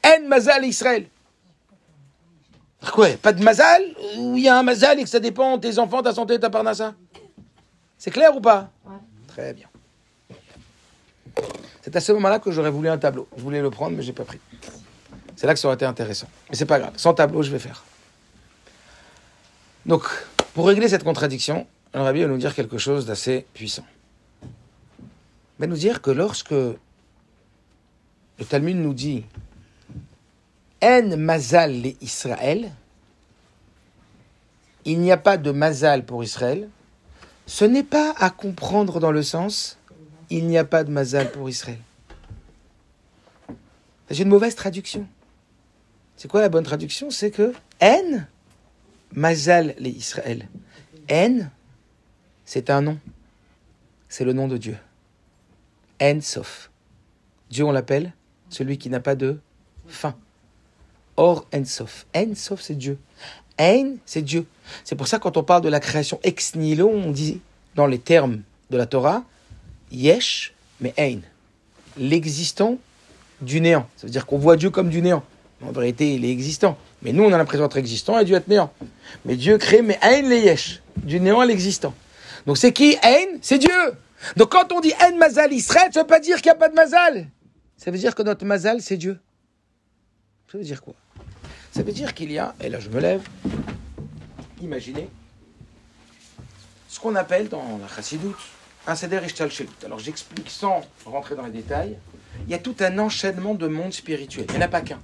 En mazal Israël. Quoi? Pas de mazal? Ou il y a un mazal et que ça dépend de tes enfants, ta santé, ta parnassa? C'est clair ou pas? Ouais. Très bien. C'est à ce moment-là que j'aurais voulu un tableau. Je voulais le prendre, mais j'ai pas pris. C'est là que ça aurait été intéressant. Mais c'est pas grave. Sans tableau, je vais faire. Donc, pour régler cette contradiction, le Rabbi va nous dire quelque chose d'assez puissant. Va nous dire que lorsque le Talmud nous dit En mazal les Israël, il n'y a pas de mazal pour Israël, ce n'est pas à comprendre dans le sens il n'y a pas de mazal pour Israël. C'est une mauvaise traduction. C'est quoi la bonne traduction? C'est que En mazal les Israël. En, c'est un nom. C'est le nom de Dieu. En Sof. Dieu, on l'appelle celui qui n'a pas de fin. Or, En Sof. En Sof, c'est Dieu. Ein, c'est Dieu. C'est pour ça, quand on parle de la création ex nihilo, on dit, dans les termes de la Torah, Yesh, mais Ein. L'existant du néant. Ça veut dire qu'on voit Dieu comme du néant. En vérité, il est existant. Mais nous, on a l'impression d'être existant et Dieu être néant. Mais Dieu crée, mais Ein, les Yesh. Du néant à l'existant. Donc c'est qui? Ein C'est Dieu. Donc quand on dit En Mazal Israël, ça veut pas dire qu'il n'y a pas de Mazal. Ça veut dire que notre Mazal, c'est Dieu. Ça veut dire quoi? Ça veut dire qu'il y a, et là je me lève, imaginez, ce qu'on appelle dans la Chassidoute un Seder Ishtalshelut. Alors j'explique sans rentrer dans les détails. Il y a tout un enchaînement de mondes spirituels. Il n'y en a pas qu'un.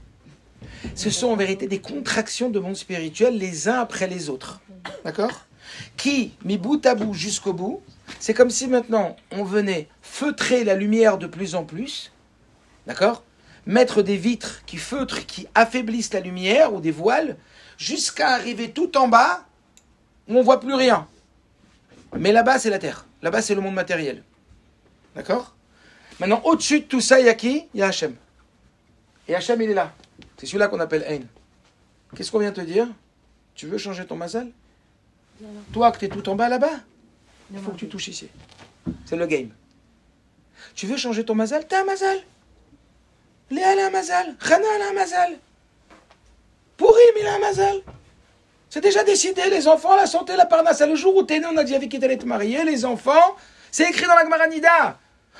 Ce sont en vérité des contractions de mondes spirituels les uns après les autres. D'accord? Qui, mis bout à bout jusqu'au bout, c'est comme si maintenant on venait feutrer la lumière de plus en plus. D'accord? Mettre des vitres qui feutrent, qui affaiblissent la lumière ou des voiles, jusqu'à arriver tout en bas où on voit plus rien. Mais là-bas, c'est la terre. Là-bas, c'est le monde matériel. D'accord? Maintenant, au-dessus de tout ça, il y a qui? Il y a Hachem. Et Hachem, il est là. C'est celui-là qu'on appelle Ein. Qu'est-ce qu'on vient te dire? Tu veux changer ton mazal? Toi, que tu tout en bas là-bas, il faut que tu touches ici. C'est le game. Tu veux changer ton mazal? T'as un mazal? Léa, elle a un mazal. Rana, elle a un mazal. Pourim, il a un mazal. C'est déjà décidé, les enfants, la santé, la parnasse. Le jour où t'es né, on a dit avec qui t'allais te marier, les enfants. C'est écrit dans la Gmaranida.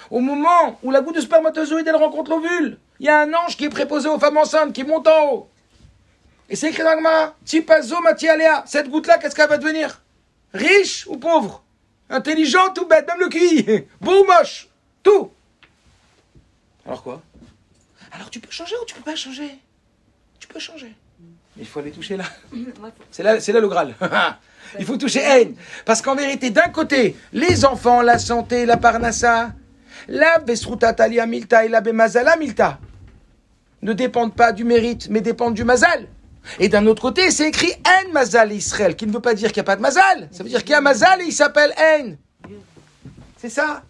Au moment où la goutte de spermatozoïde, elle rencontre l'ovule, il y a un ange qui est préposé aux femmes enceintes, qui monte en haut. Et c'est écrit dans la Gemara. Tipazo Matialéa. Cette goutte-là, qu'est-ce qu'elle va devenir? Riche ou pauvre? Intelligente ou bête Même le QI Beau ou moche Tout Alors quoi? Alors tu peux changer ou tu peux pas changer? Tu peux changer. Mais il faut aller toucher là. C'est là, c'est là le Graal. il faut toucher haine. Parce qu'en vérité, d'un côté, les enfants, la santé, la parnassa, la besruta talia milta et la bemazala milta ne dépendent pas du mérite, mais dépendent du mazal. Et d'un autre côté, c'est écrit En Mazal Israël, qui ne veut pas dire qu'il n'y a pas de Mazal. Ça veut dire qu'il y a Mazal et il s'appelle En. C'est ça.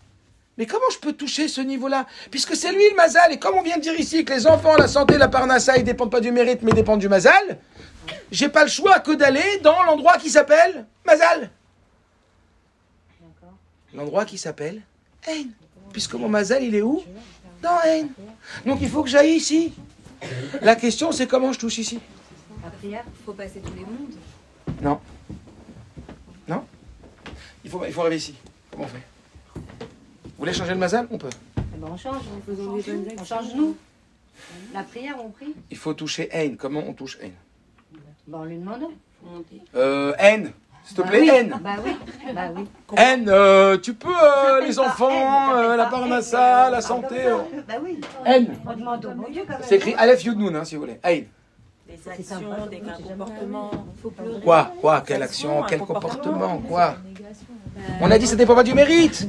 Mais comment je peux toucher ce niveau-là? Puisque c'est lui le Mazal, et comme on vient de dire ici que les enfants, la santé, la parnassa, ils dépendent pas du mérite, mais dépendent du Mazal, j'ai pas le choix que d'aller dans l'endroit qui s'appelle Mazal. L'endroit qui s'appelle En. Puisque mon Mazal, il est où? Dans En. Donc il faut que j'aille ici. La question, c'est comment je touche ici? La prière, faut passer tous les mondes. Non. Non il faut, il faut arriver ici. Comment on fait? Vous voulez changer le mazal? On peut. Eh ben, on change, on, on change nous. La prière, on prie. Il faut toucher Ein. Comment on touche Ein Ben, on lui demande. Euh, N, s'il te Bah plaît, oui. N. Bah oui, bah oui. N, euh, tu peux, euh, les enfants, N, euh, la N, parnassa, la santé. euh. ça. Bah oui. N. On demande au bon Dieu quand même. C'est écrit Aleph Yud Nun, hein, si vous voulez. Ein. Des C'est actions, sympa, des c'est jamais comportements. Faut pleurer. Quoi Quoi Quelle action un Quel comportement. comportement Quoi On a dit que ça dépend pas du mérite.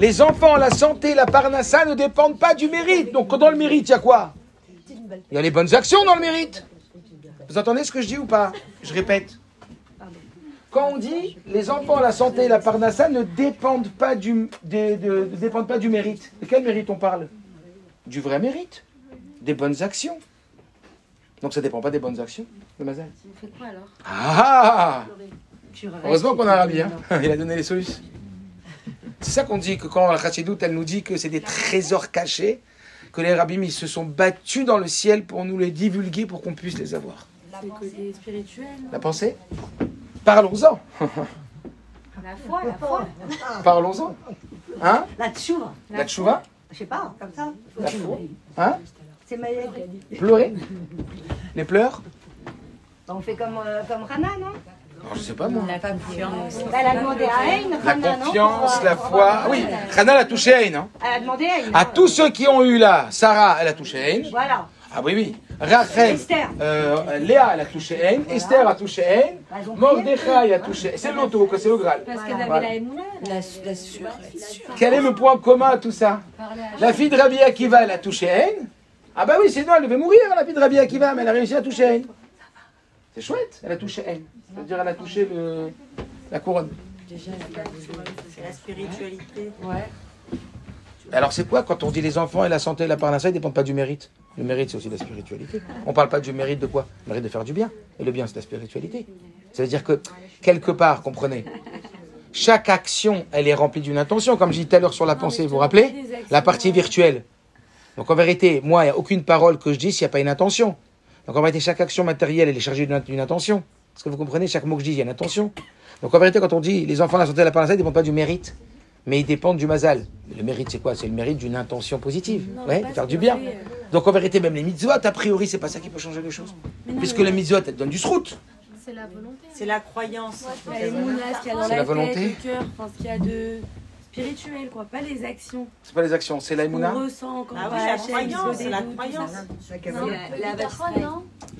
Les enfants, la santé, la parnassa ne dépendent pas du mérite. Donc dans le mérite, il y a quoi Il y a les bonnes actions dans le mérite. Vous entendez ce que je dis ou pas Je répète. Quand on dit les enfants, la santé et la parnassa ne dépendent pas du, de- de- ne dépendent pas du mérite. De quel mérite on parle? Du vrai mérite. Des bonnes actions. Donc ça ne dépend pas des bonnes actions, le Mazel. On fait quoi alors? Ah Heureusement qu'on a Rabbi, hein. il a donné les solutions. C'est ça qu'on dit, que quand la Chachidoute, elle nous dit que c'est des trésors cachés, que les rabbins ils se sont battus dans le ciel pour nous les divulguer pour qu'on puisse les avoir. Côté spirituel. La pensée? Parlons-en. La foi, la foi. Parlons-en. Hein? La tchouva. La tchouva Je sais pas, comme ça. La foi? Hein? C'est ma... Pleurer? Les pleurs On fait comme, euh, comme Rana, non? Non, je sais pas moi. La confiance. Bah, Elle a demandé à Aïn, La Rana, non? confiance, pour, la foi. Ah Oui, Hannah l'a touché Aïn. Hein. Elle a demandé à Aïn. À tous ceux qui ont eu là, Sarah, elle a touché Aïn. Voilà. Ah oui, oui. Rachel, Esther. euh, Léa, elle a touché Aïn. Esther a touché Aïn. Bah. Mordechai a touché. C'est l'auto, que c'est le Graal. Parce qu'elle avait Voilà. la émouna. La, la sueur. Quel est le point commun à tout ça? La fille de Rabbi Akiva, elle a touché Aïn. Ah bah oui, sinon elle devait mourir, la fille de Rabbi Akiva, mais elle a réussi à toucher Aïn. C'est chouette, elle a touché Aïn. C'est-à-dire elle a touché le, la couronne. Déjà. C'est la spiritualité. Ouais. Alors c'est quoi quand on dit les enfants et la santé et la parnassa, ils ne dépendent pas du mérite? Le mérite, c'est aussi la spiritualité. On ne parle pas du mérite de quoi? Le mérite de faire du bien. Et le bien, c'est la spiritualité. Ça veut dire que, quelque part, comprenez, chaque action, elle est remplie d'une intention. Comme je dis tout à l'heure sur la pensée, vous vous rappelez? La partie virtuelle. Donc en vérité, moi, il n'y a aucune parole que je dis s'il n'y a pas une intention. Donc en vérité, chaque action matérielle, elle est chargée d'une intention. Est-ce que vous comprenez? Chaque mot que je dis, il y a une intention. Donc en vérité, quand on dit les enfants, la santé et la parnassa, ils ne dépendent pas du mérite mais ils dépendent du mazal. Le mérite, c'est quoi? C'est le mérite d'une intention positive, ouais, de faire du bien. Donc en vérité, même les mitzvot, a priori, c'est pas ça qui peut changer les choses. Puisque les mitzvot, elles donnent du srout. C'est la volonté. C'est la croyance. C'est la, volonté. tête, le cœur, enfin ce qu'il y a de spirituel, quoi. Pas les actions. C'est pas les actions, c'est On l'aïmouna, ressent quand Ah on la croyance, faut la croyance. la, vache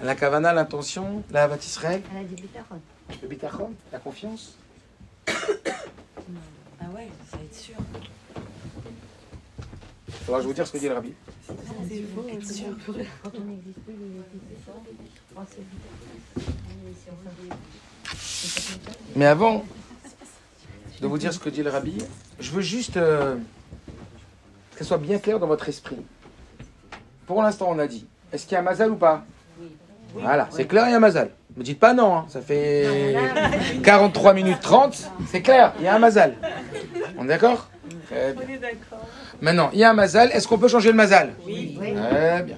la kavana, l'intention, la havat Israël, Elle a dit bitachon. le bitachon, la confiance. Ah ouais, ça va être sûr. Il faudra que je vous dire ce que dit le rabbi. C'est faux, c'est sûr. Quand on n'existe plus. Oh, c'est Mais avant de vous dire ce que dit le rabbi, je veux juste euh, que ça soit bien clair dans votre esprit. Pour l'instant, on a dit, est-ce qu'il y a un mazal ou pas? Voilà, c'est clair, il y a un mazal. Ne me dites pas non, hein, ça fait 43 minutes 30, c'est clair, il y a un mazal. On est d'accord? Très bien. On est d'accord. Maintenant, il y a un mazal, est-ce qu'on peut changer le mazal? Oui. Très bien.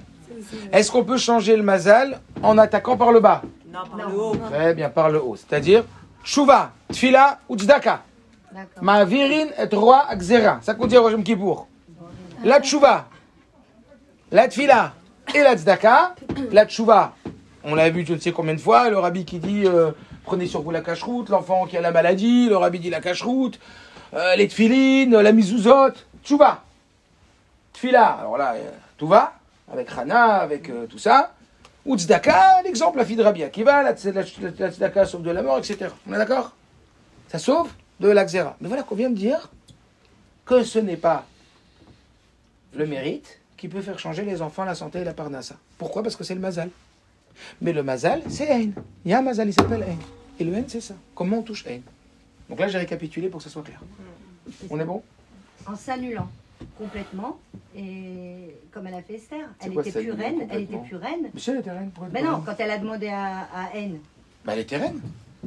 Est-ce qu'on peut changer le mazal en attaquant par le bas? Non, par le haut. Très bien, par le haut. C'est-à-dire, Tshuva, Tfila ou Tzedaka? D'accord. Ma'avirin et roi Akzera. Ça au Rosh Kippour. La Tshuva, la Tfila et la Tzedaka. La Tshuva, on l'a vu je ne sais combien de fois, le rabbi qui dit euh, prenez sur vous la cache-route, l'enfant qui a la maladie, le rabbi dit la cache-route, euh, les tfilines, la mizuzot, Tshuva. Tfila, alors là, euh, tout va, avec Rana, avec tout ça. Ou Tzedaka, l'exemple, la fille de Rabbi Akiva, la, la- la Tzedaka sauve de la mort, etc. On est d'accord? Ça sauve? De l'Axera. Mais voilà qu'on vient de dire que ce n'est pas le mérite qui peut faire changer les enfants, la santé et la parnassa. Pourquoi? Parce que c'est le mazal. Mais le mazal, c'est Ein. Il y a un mazal, il s'appelle Ein. Et le Ein, c'est ça. Comment on touche Ein Donc là, j'ai récapitulé pour que ça soit clair. On est bon? En s'annulant complètement, et comme elle a fait Esther, elle quoi, était plus reine, elle était plus reine. Elle était Mais non, quand elle a demandé à, à Haine, Bah, elle était reine.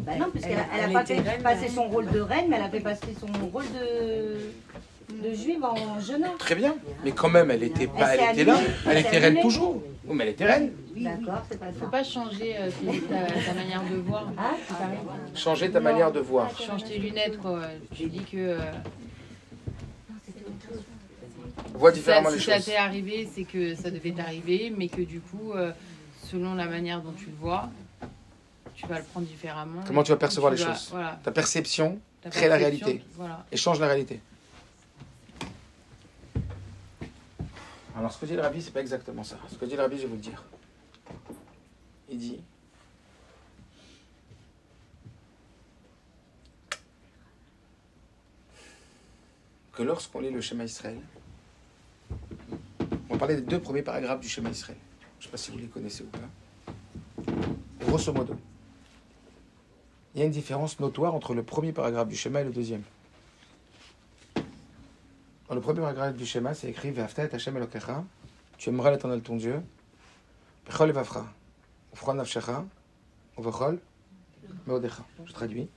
Bah non, puisqu'elle Elle- a, elle a elle pas fait reine, passer reine. son rôle de reine, mais elle a fait passer son rôle de de juive en jeûnant. Très bien. Mais quand même, elle était pas, Elle était là. Elle Elle était reine toujours. Oui, mais elle était reine. D'accord, c'est pas Faut ça. pas changer euh, ta, ta manière de voir. Ah. Changer ta manière de voir. Change tes lunettes, quoi. Tu dis que euh, Vois ça- différemment les si ça choses. t'est arrivé, c'est que ça devait t'arriver, mais que du coup, euh, selon la manière dont tu le vois, tu vas le prendre différemment. Comment tu vas percevoir Tu les vas- choses. Voilà. Ta perception Ta crée la réalité. Voilà. et change la réalité. Alors, ce que dit le rabbi, c'est pas exactement ça. Ce que dit le rabbi, je vais vous le dire. Il dit que lorsqu'on lit le schéma Israël, on va parler des deux premiers paragraphes du schéma Israël. Je ne sais pas si vous les connaissez ou pas. Grosso modo, il y a une différence notoire entre le premier paragraphe du schéma et le deuxième. Dans le premier paragraphe du schéma, c'est écrit Ve'afta Hashem Elokecha, tu aimeras l'éternel ton Dieu, Bechol Nafshecha, Uvechol Meodecha. Je traduis.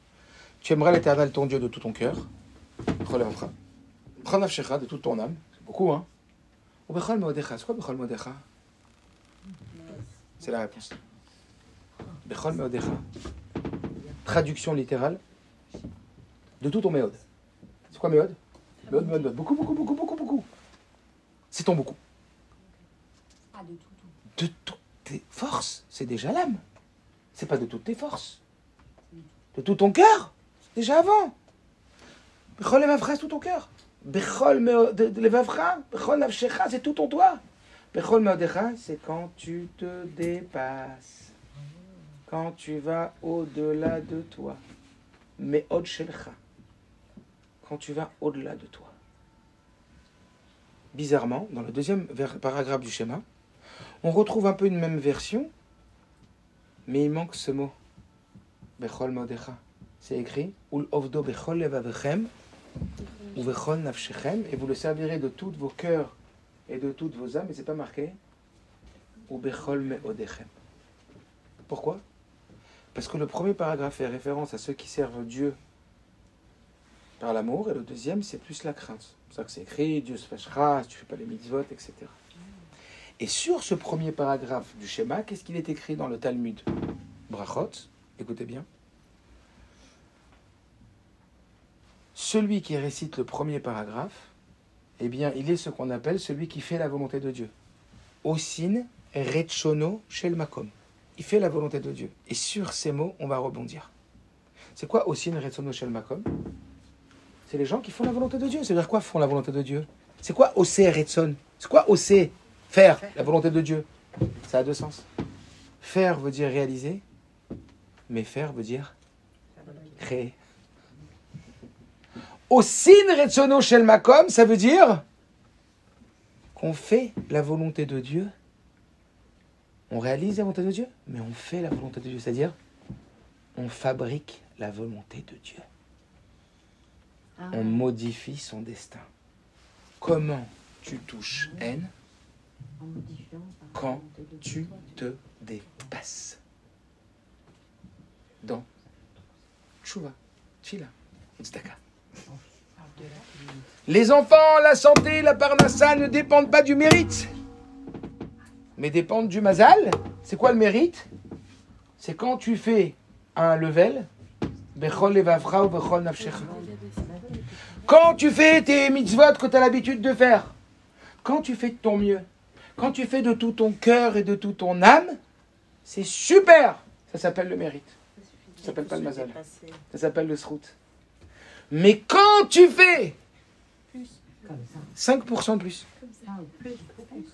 Tu aimeras l'éternel ton Dieu de tout ton cœur, Bechol Ufron Nafshecha, de toute ton âme, c'est beaucoup, hein Uvechol Meodecha, c'est quoi Bechol Meodecha C'est la réponse. Bechol Meodecha. Traduction littérale de tout ton méode. C'est quoi méode? Méode, méode, méode. Beaucoup, beaucoup, beaucoup, beaucoup, beaucoup. C'est ton beaucoup. Ah, de tout, tout. De toutes tes forces, c'est déjà l'âme. C'est pas de toutes tes forces. De tout ton cœur, c'est déjà avant. Bechol c'est tout ton cœur. Bechol levavcha, bechol c'est tout ton toi. Bechol meodecha, c'est quand tu te dépasses. Quand tu vas au-delà de toi. Mais. Quand tu vas au-delà de toi. Bizarrement, dans le deuxième paragraphe du schéma, on retrouve un peu une même version, mais il manque ce mot. Bechol modecha. C'est écrit Ul ovdo bechol levavechem ou bechol nafshechem, et vous le servirez de tous vos cœurs et de toutes vos âmes, mais c'est pas marqué ou bechol meodechem. Pourquoi? Parce que le premier paragraphe fait référence à ceux qui servent Dieu par l'amour, et le deuxième, c'est plus la crainte. C'est ça que c'est écrit Dieu se fâchera si tu fais pas les mitzvot, etc. Et sur ce premier paragraphe du schéma, qu'est-ce qu'il est écrit dans le Talmud? Brachot, écoutez bien. Celui qui récite le premier paragraphe, eh bien, il est ce qu'on appelle celui qui fait la volonté de Dieu. Osin rechono shel makom. Il fait la volonté de Dieu. Et sur ces mots, on va rebondir. C'est quoi Osin rechono shel makom C'est les gens qui font la volonté de Dieu. C'est-à-dire quoi font la volonté de Dieu? C'est quoi osé retson C'est quoi osé Faire la volonté de Dieu? Ça a deux sens. Faire veut dire réaliser, mais faire veut dire créer. Osin retsono makom, ça veut dire qu'on fait la volonté de Dieu. On réalise la volonté de Dieu, mais on fait la volonté de Dieu. C'est-à-dire, on fabrique la volonté de Dieu. Ah, On modifie son destin. Comment tu touches haine quand tu te dépasses dans Tchouva, Tfila, Tzedaka. Les enfants, la santé, la parnassa ne dépendent pas du mérite, mais dépendent du mazal. C'est quoi le mérite? C'est quand tu fais un level. Quand tu fais tes mitzvot que tu as l'habitude de faire, quand tu fais de ton mieux, quand tu fais de tout ton cœur et de toute ton âme, c'est super. Ça s'appelle le mérite. Ça s'appelle pas le mazal. Ça s'appelle le srout. Mais quand tu fais Comme ça. 5% de plus.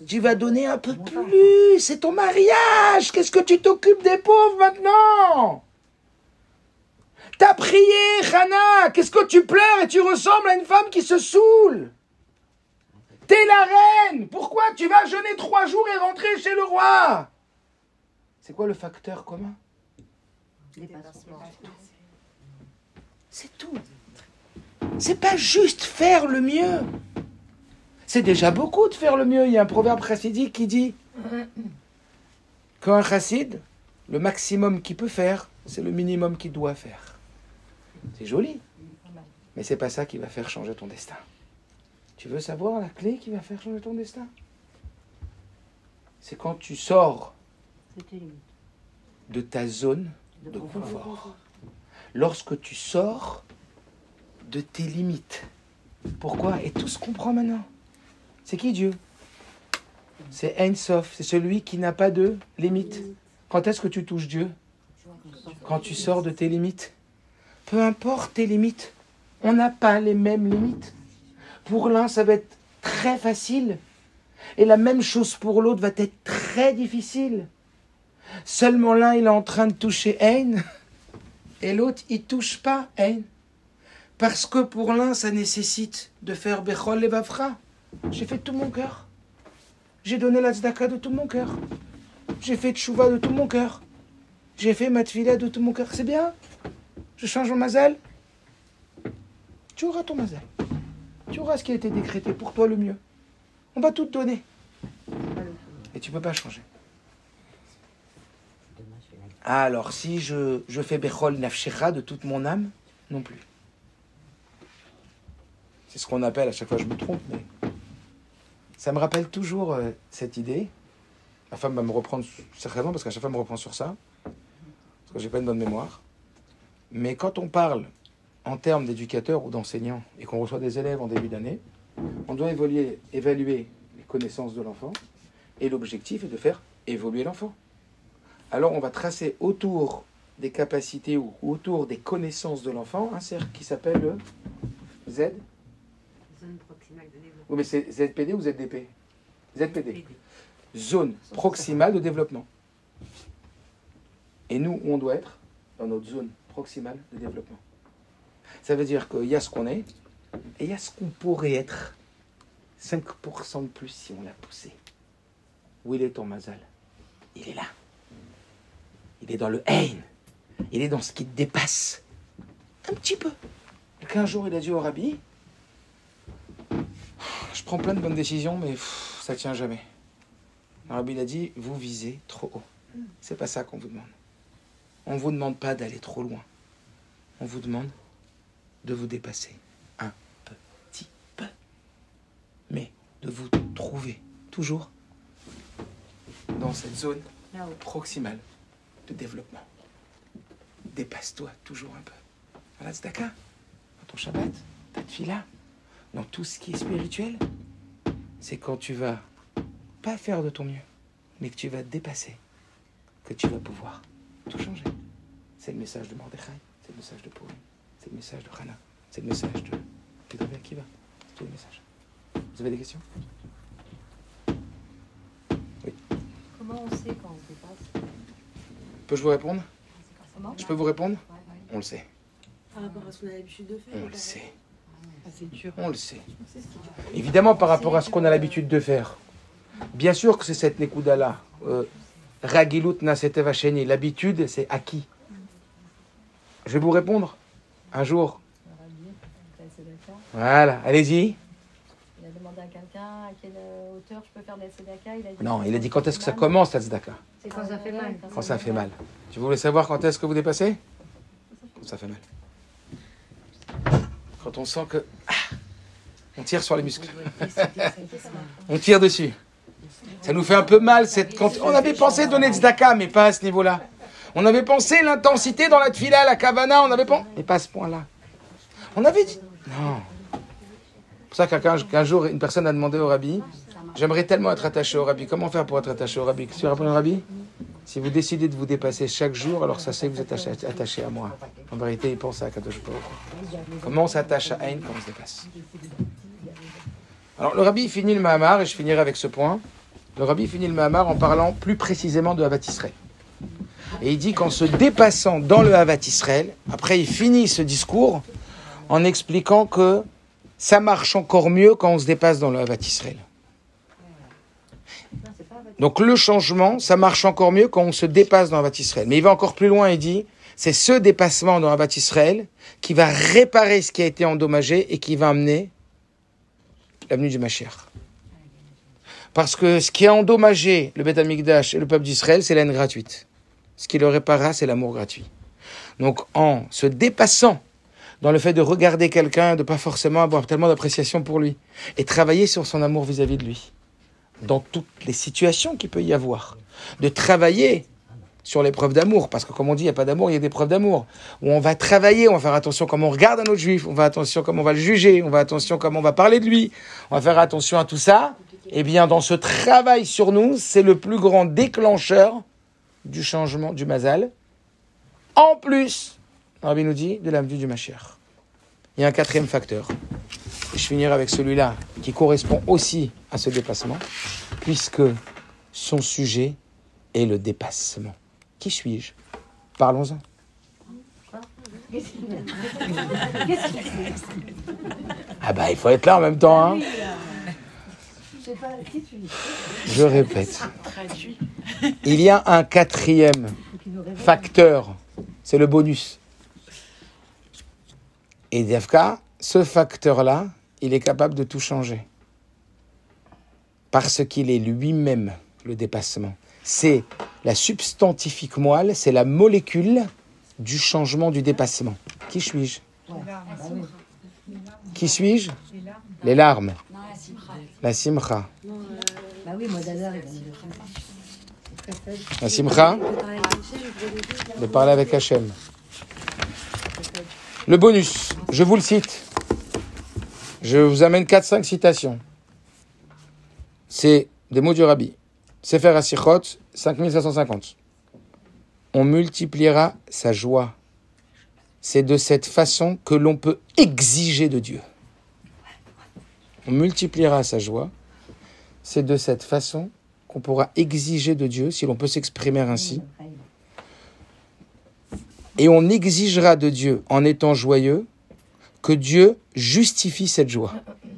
Tu vas donner un peu plus. C'est ton mariage. Qu'est-ce que tu t'occupes des pauvres maintenant? T'as prié, Hannah. Qu'est-ce que tu pleures et tu ressembles à une femme qui se saoule? T'es la reine. Pourquoi tu vas jeûner trois jours et rentrer chez le roi? C'est quoi le facteur commun? C'est tout. C'est pas juste faire le mieux. C'est déjà beaucoup de faire le mieux. Il y a un proverbe chassidique qui dit qu'un chassid, le maximum qu'il peut faire, c'est le minimum qu'il doit faire. C'est joli. Mais c'est pas ça qui va faire changer ton destin. Tu veux savoir la clé qui va faire changer ton destin? C'est quand tu sors de ta zone De confort. Lorsque tu sors de tes limites. Pourquoi? Et tout se comprend maintenant. C'est qui Dieu? C'est Ein Sof, c'est celui qui n'a pas de limite. Quand est-ce que tu touches Dieu? Quand tu sors de tes limites. Peu importe tes limites, on n'a pas les mêmes limites. Pour l'un, ça va être très facile. Et la même chose pour l'autre va être très difficile. Seulement l'un, il est en train de toucher Ein, et l'autre, il touche pas Ein. Parce que pour l'un, ça nécessite de faire Bechol Levavra. J'ai fait de tout mon cœur. J'ai donné la tzedaka de tout mon cœur. J'ai fait Tchouva de tout mon cœur. J'ai fait ma tefila de tout mon cœur. C'est bien. Je change mon mazal. Tu auras ton mazal. Tu auras ce qui a été décrété pour toi le mieux. On va tout te donner. Et tu peux pas changer. Alors, si je, je fais Bechol Nafshecha de toute mon âme, non plus. C'est ce qu'on appelle, à chaque fois je me trompe, mais ça me rappelle toujours euh, cette idée. Ma femme va me reprendre, certainement, parce qu'à chaque fois elle me reprend sur ça, parce que j'ai pas une bonne mémoire. Mais quand on parle en termes d'éducateur ou d'enseignant et qu'on reçoit des élèves en début d'année, on doit évaluer les connaissances de l'enfant et l'objectif est de faire évoluer l'enfant. Alors on va tracer autour des capacités ou autour des connaissances de l'enfant un cercle qui s'appelle le Z. Zone proximale de. Oui, mais c'est ZPD ou ZDP ZPD. Zone proximale de développement. Et nous, on doit être dans notre zone proximale de développement. Ça veut dire qu'il y a ce qu'on est et il y a ce qu'on pourrait être. 5% de plus si on l'a poussé. Où il est ton mazal? Il est là. Il est dans le haine. Il est dans ce qui te dépasse. Un petit peu. Qu'un jour, il a dit au rabbi Je prends plein de bonnes décisions, mais pff, ça tient jamais. Rabbi il a dit Vous visez trop haut. C'est pas ça qu'on vous demande. On ne vous demande pas d'aller trop loin. On vous demande de vous dépasser un petit peu. Mais de vous trouver toujours dans cette zone proximale de développement. Dépasse-toi toujours un peu. Voilà, tzedaka. Dans ton Shabbat, ta tefila, dans tout ce qui est spirituel, c'est quand tu vas pas faire de ton mieux, mais que tu vas te dépasser, que tu vas pouvoir tout changer. C'est le message de Mordechai, c'est le message de Purim, c'est le message de Hana, c'est le message de Pedro Akiva. C'est tout le message. Vous avez des questions? Comment on sait quand on se dépasse? Peux-je vous répondre? Je peux vous répondre? Ouais, ouais. On le sait. Par rapport à ce qu'on a l'habitude de faire. On le sait. Ah. On le sait. Évidemment, par rapport à ce qu'on a l'habitude de faire. Bien sûr que c'est cette Nekuda-là. Euh, Ragilut Nasetev Hasheni. L'habitude, c'est acquis. Je vais vous répondre un jour. Voilà, allez-y. Il a demandé à quelqu'un à quelle hauteur je peux faire de la tzedaka. Il a dit Non, il a dit quand est-ce que ça commence, la tzedaka C'est Quand ça fait mal. Quand ça fait mal. Tu voulais savoir quand est-ce que vous dépassez? Quand ça fait mal. Quand on sent que... ah, on tire sur les muscles. on tire dessus. Ça nous fait un peu mal. Cette... Quand... On avait pensé donner tzedaka, mais pas à ce niveau-là. On avait pensé l'intensité dans la tfila, la kavana, on avait pensé... Mais pas à ce point-là. On avait dit... Non. C'est pour ça qu'un jour, une personne a demandé au rabbi, j'aimerais tellement être attaché au rabbi. Comment faire pour être attaché au rabbi? Qu'est-ce que tu réponds au rabbi? Si vous décidez de vous dépasser chaque jour, alors ça c'est que vous êtes attaché, à moi. En vérité, il pense à Kadosh. Comment on s'attache à Aïn quand on se dépasse Alors le rabbi finit le Mahamar, et je finirai avec ce point. Le rabbi finit le Mahamar en parlant plus précisément de Havat Israël. Et il dit qu'en se dépassant dans le Havat Israël, après il finit ce discours en expliquant que ça marche encore mieux quand on se dépasse dans le Havat Israël. Donc le changement, ça marche encore mieux quand on se dépasse dans Havat Israël. Mais il va encore plus loin et dit, c'est ce dépassement dans Havat Israël qui va réparer ce qui a été endommagé et qui va amener l'avenue du Mashiach. Parce que ce qui a endommagé le Beth Amikdash et le peuple d'Israël, c'est la haine gratuite. Ce qui le réparera, c'est l'amour gratuit. Donc en se dépassant dans le fait de regarder quelqu'un, de pas forcément avoir tellement d'appréciation pour lui, et travailler sur son amour vis-à-vis de lui, dans toutes les situations qu'il peut y avoir, de travailler sur l'épreuve d'amour, parce que comme on dit, il n'y a pas d'amour, il y a des preuves d'amour, où on va travailler, on va faire attention comment on regarde un autre juif, on va attention comment on va le juger, on va attention comment on va parler de lui, on va faire attention à tout ça, eh bien dans ce travail sur nous, c'est le plus grand déclencheur du changement du mazal, en plus, Rabbi nous dit, de venue du Mashiach. Il y a un quatrième facteur. Je finirai avec celui-là, qui correspond aussi à ce dépassement, puisque son sujet est le dépassement. Qui suis-je? Parlons-en. Ah bah il faut être là en même temps. Hein. Je répète. Il y a un quatrième facteur, c'est le bonus. Et Defka, ce facteur-là, il est capable de tout changer. Parce qu'il est lui-même le dépassement. C'est la substantifique moelle, c'est la molécule du changement du dépassement. Qui suis-je? Qui suis-je? Les larmes. La simcha. Bah. La simcha, de parler avec Hachem. Le bonus, je vous le cite. Je vous amène 4-5 citations. C'est des mots du rabbi. Sefer Asichot, 5550. On multipliera sa joie. C'est de cette façon que l'on peut exiger de Dieu. On multipliera sa joie. C'est de cette façon qu'on pourra exiger de Dieu, si l'on peut s'exprimer ainsi. Et on exigera de Dieu, en étant joyeux, que Dieu justifie cette joie.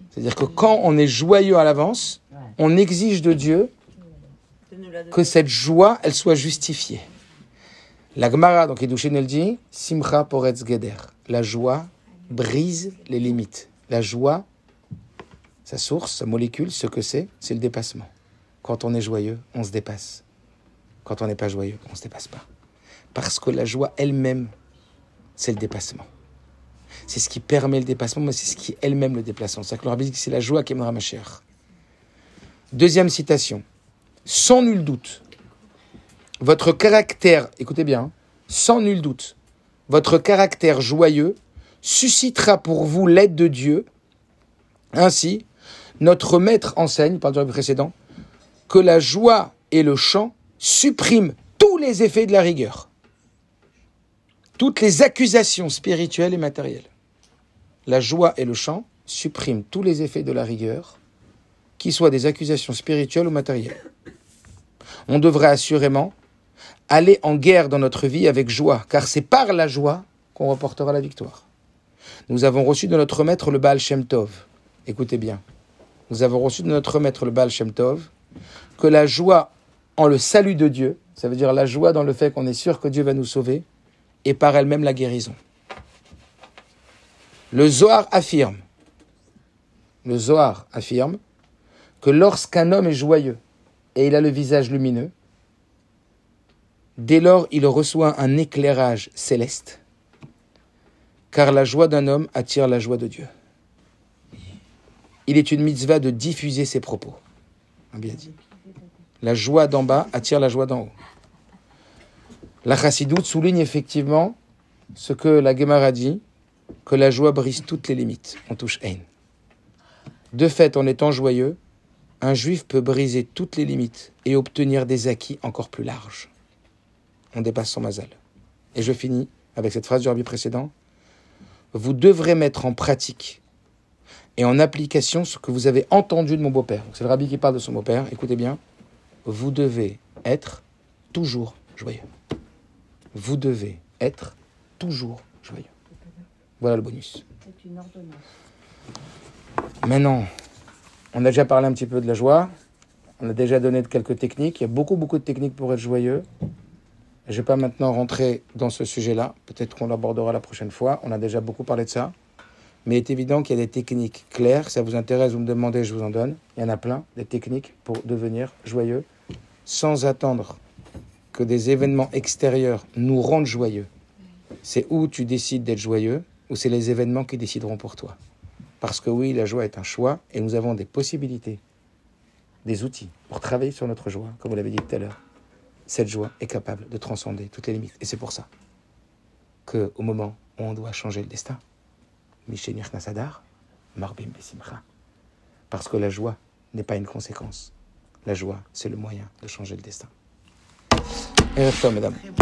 C'est-à-dire que quand on est joyeux à l'avance, on exige de Dieu que cette joie, elle soit justifiée. La Gemara, donc Edushin, elle dit Simcha poretz geder. La joie brise les limites. La joie, sa source, sa molécule, ce que c'est, c'est le dépassement. Quand on est joyeux, on se dépasse. Quand on n'est pas joyeux, on ne se dépasse pas. Parce que la joie elle-même, c'est le dépassement. C'est ce qui permet le dépassement, mais c'est ce qui est elle-même le déplacement. C'est-à-dire c'est la joie qui aimera ma chère. Deuxième citation. Sans nul doute, votre caractère, écoutez bien, sans nul doute, votre caractère joyeux suscitera pour vous l'aide de Dieu. Ainsi, notre maître enseigne, par le précédent, que la joie et le chant suppriment tous les effets de la rigueur, toutes les accusations spirituelles et matérielles. La joie et le chant suppriment tous les effets de la rigueur, qu'ils soient des accusations spirituelles ou matérielles. On devrait assurément aller en guerre dans notre vie avec joie, car c'est par la joie qu'on reportera la victoire. Nous avons reçu de notre maître le Baal Shem Tov. Écoutez bien. Nous avons reçu de notre maître le Baal Shem Tov que la joie en le salut de Dieu, ça veut dire la joie dans le fait qu'on est sûr que Dieu va nous sauver, est par elle-même la guérison. Le Zohar affirme, que lorsqu'un homme est joyeux et il a le visage lumineux, dès lors il reçoit un éclairage céleste, car la joie d'un homme attire la joie de Dieu. Il est une mitzvah de diffuser ses propos. A bien dit. La joie d'en bas attire la joie d'en haut. La chassidoute souligne effectivement ce que la Gemara dit, que la joie brise toutes les limites. On touche haine. De fait, en étant joyeux, un juif peut briser toutes les limites et obtenir des acquis encore plus larges. On dépasse son mazal. Et je finis avec cette phrase du rabbi précédent. Vous devrez mettre en pratique et en application ce que vous avez entendu de mon beau-père. C'est le rabbi qui parle de son beau-père. Écoutez bien. Vous devez être toujours joyeux. Vous devez être toujours joyeux. Voilà le bonus. C'est une ordonnance. Maintenant, on a déjà parlé un petit peu de la joie. On a déjà donné quelques techniques. Il y a beaucoup, beaucoup de techniques pour être joyeux. Je ne vais pas maintenant rentrer dans ce sujet-là. Peut-être qu'on l'abordera la prochaine fois. On a déjà beaucoup parlé de ça. Mais il est évident qu'il y a des techniques claires. Si ça vous intéresse, vous me demandez, je vous en donne. Il y en a plein, des techniques pour devenir joyeux, sans attendre que des événements extérieurs nous rendent joyeux. C'est où tu décides d'être joyeux, ou c'est les événements qui décideront pour toi Parce que oui, la joie est un choix et nous avons des possibilités, des outils pour travailler sur notre joie, comme vous l'avez dit tout à l'heure. Cette joie est capable de transcender toutes les limites. Et c'est pour ça que au moment où on doit changer le destin, Mishenir Nasadar, Marbim Besimcha. Parce que la joie n'est pas une conséquence. La joie, c'est le moyen de changer le destin. Et mesdames.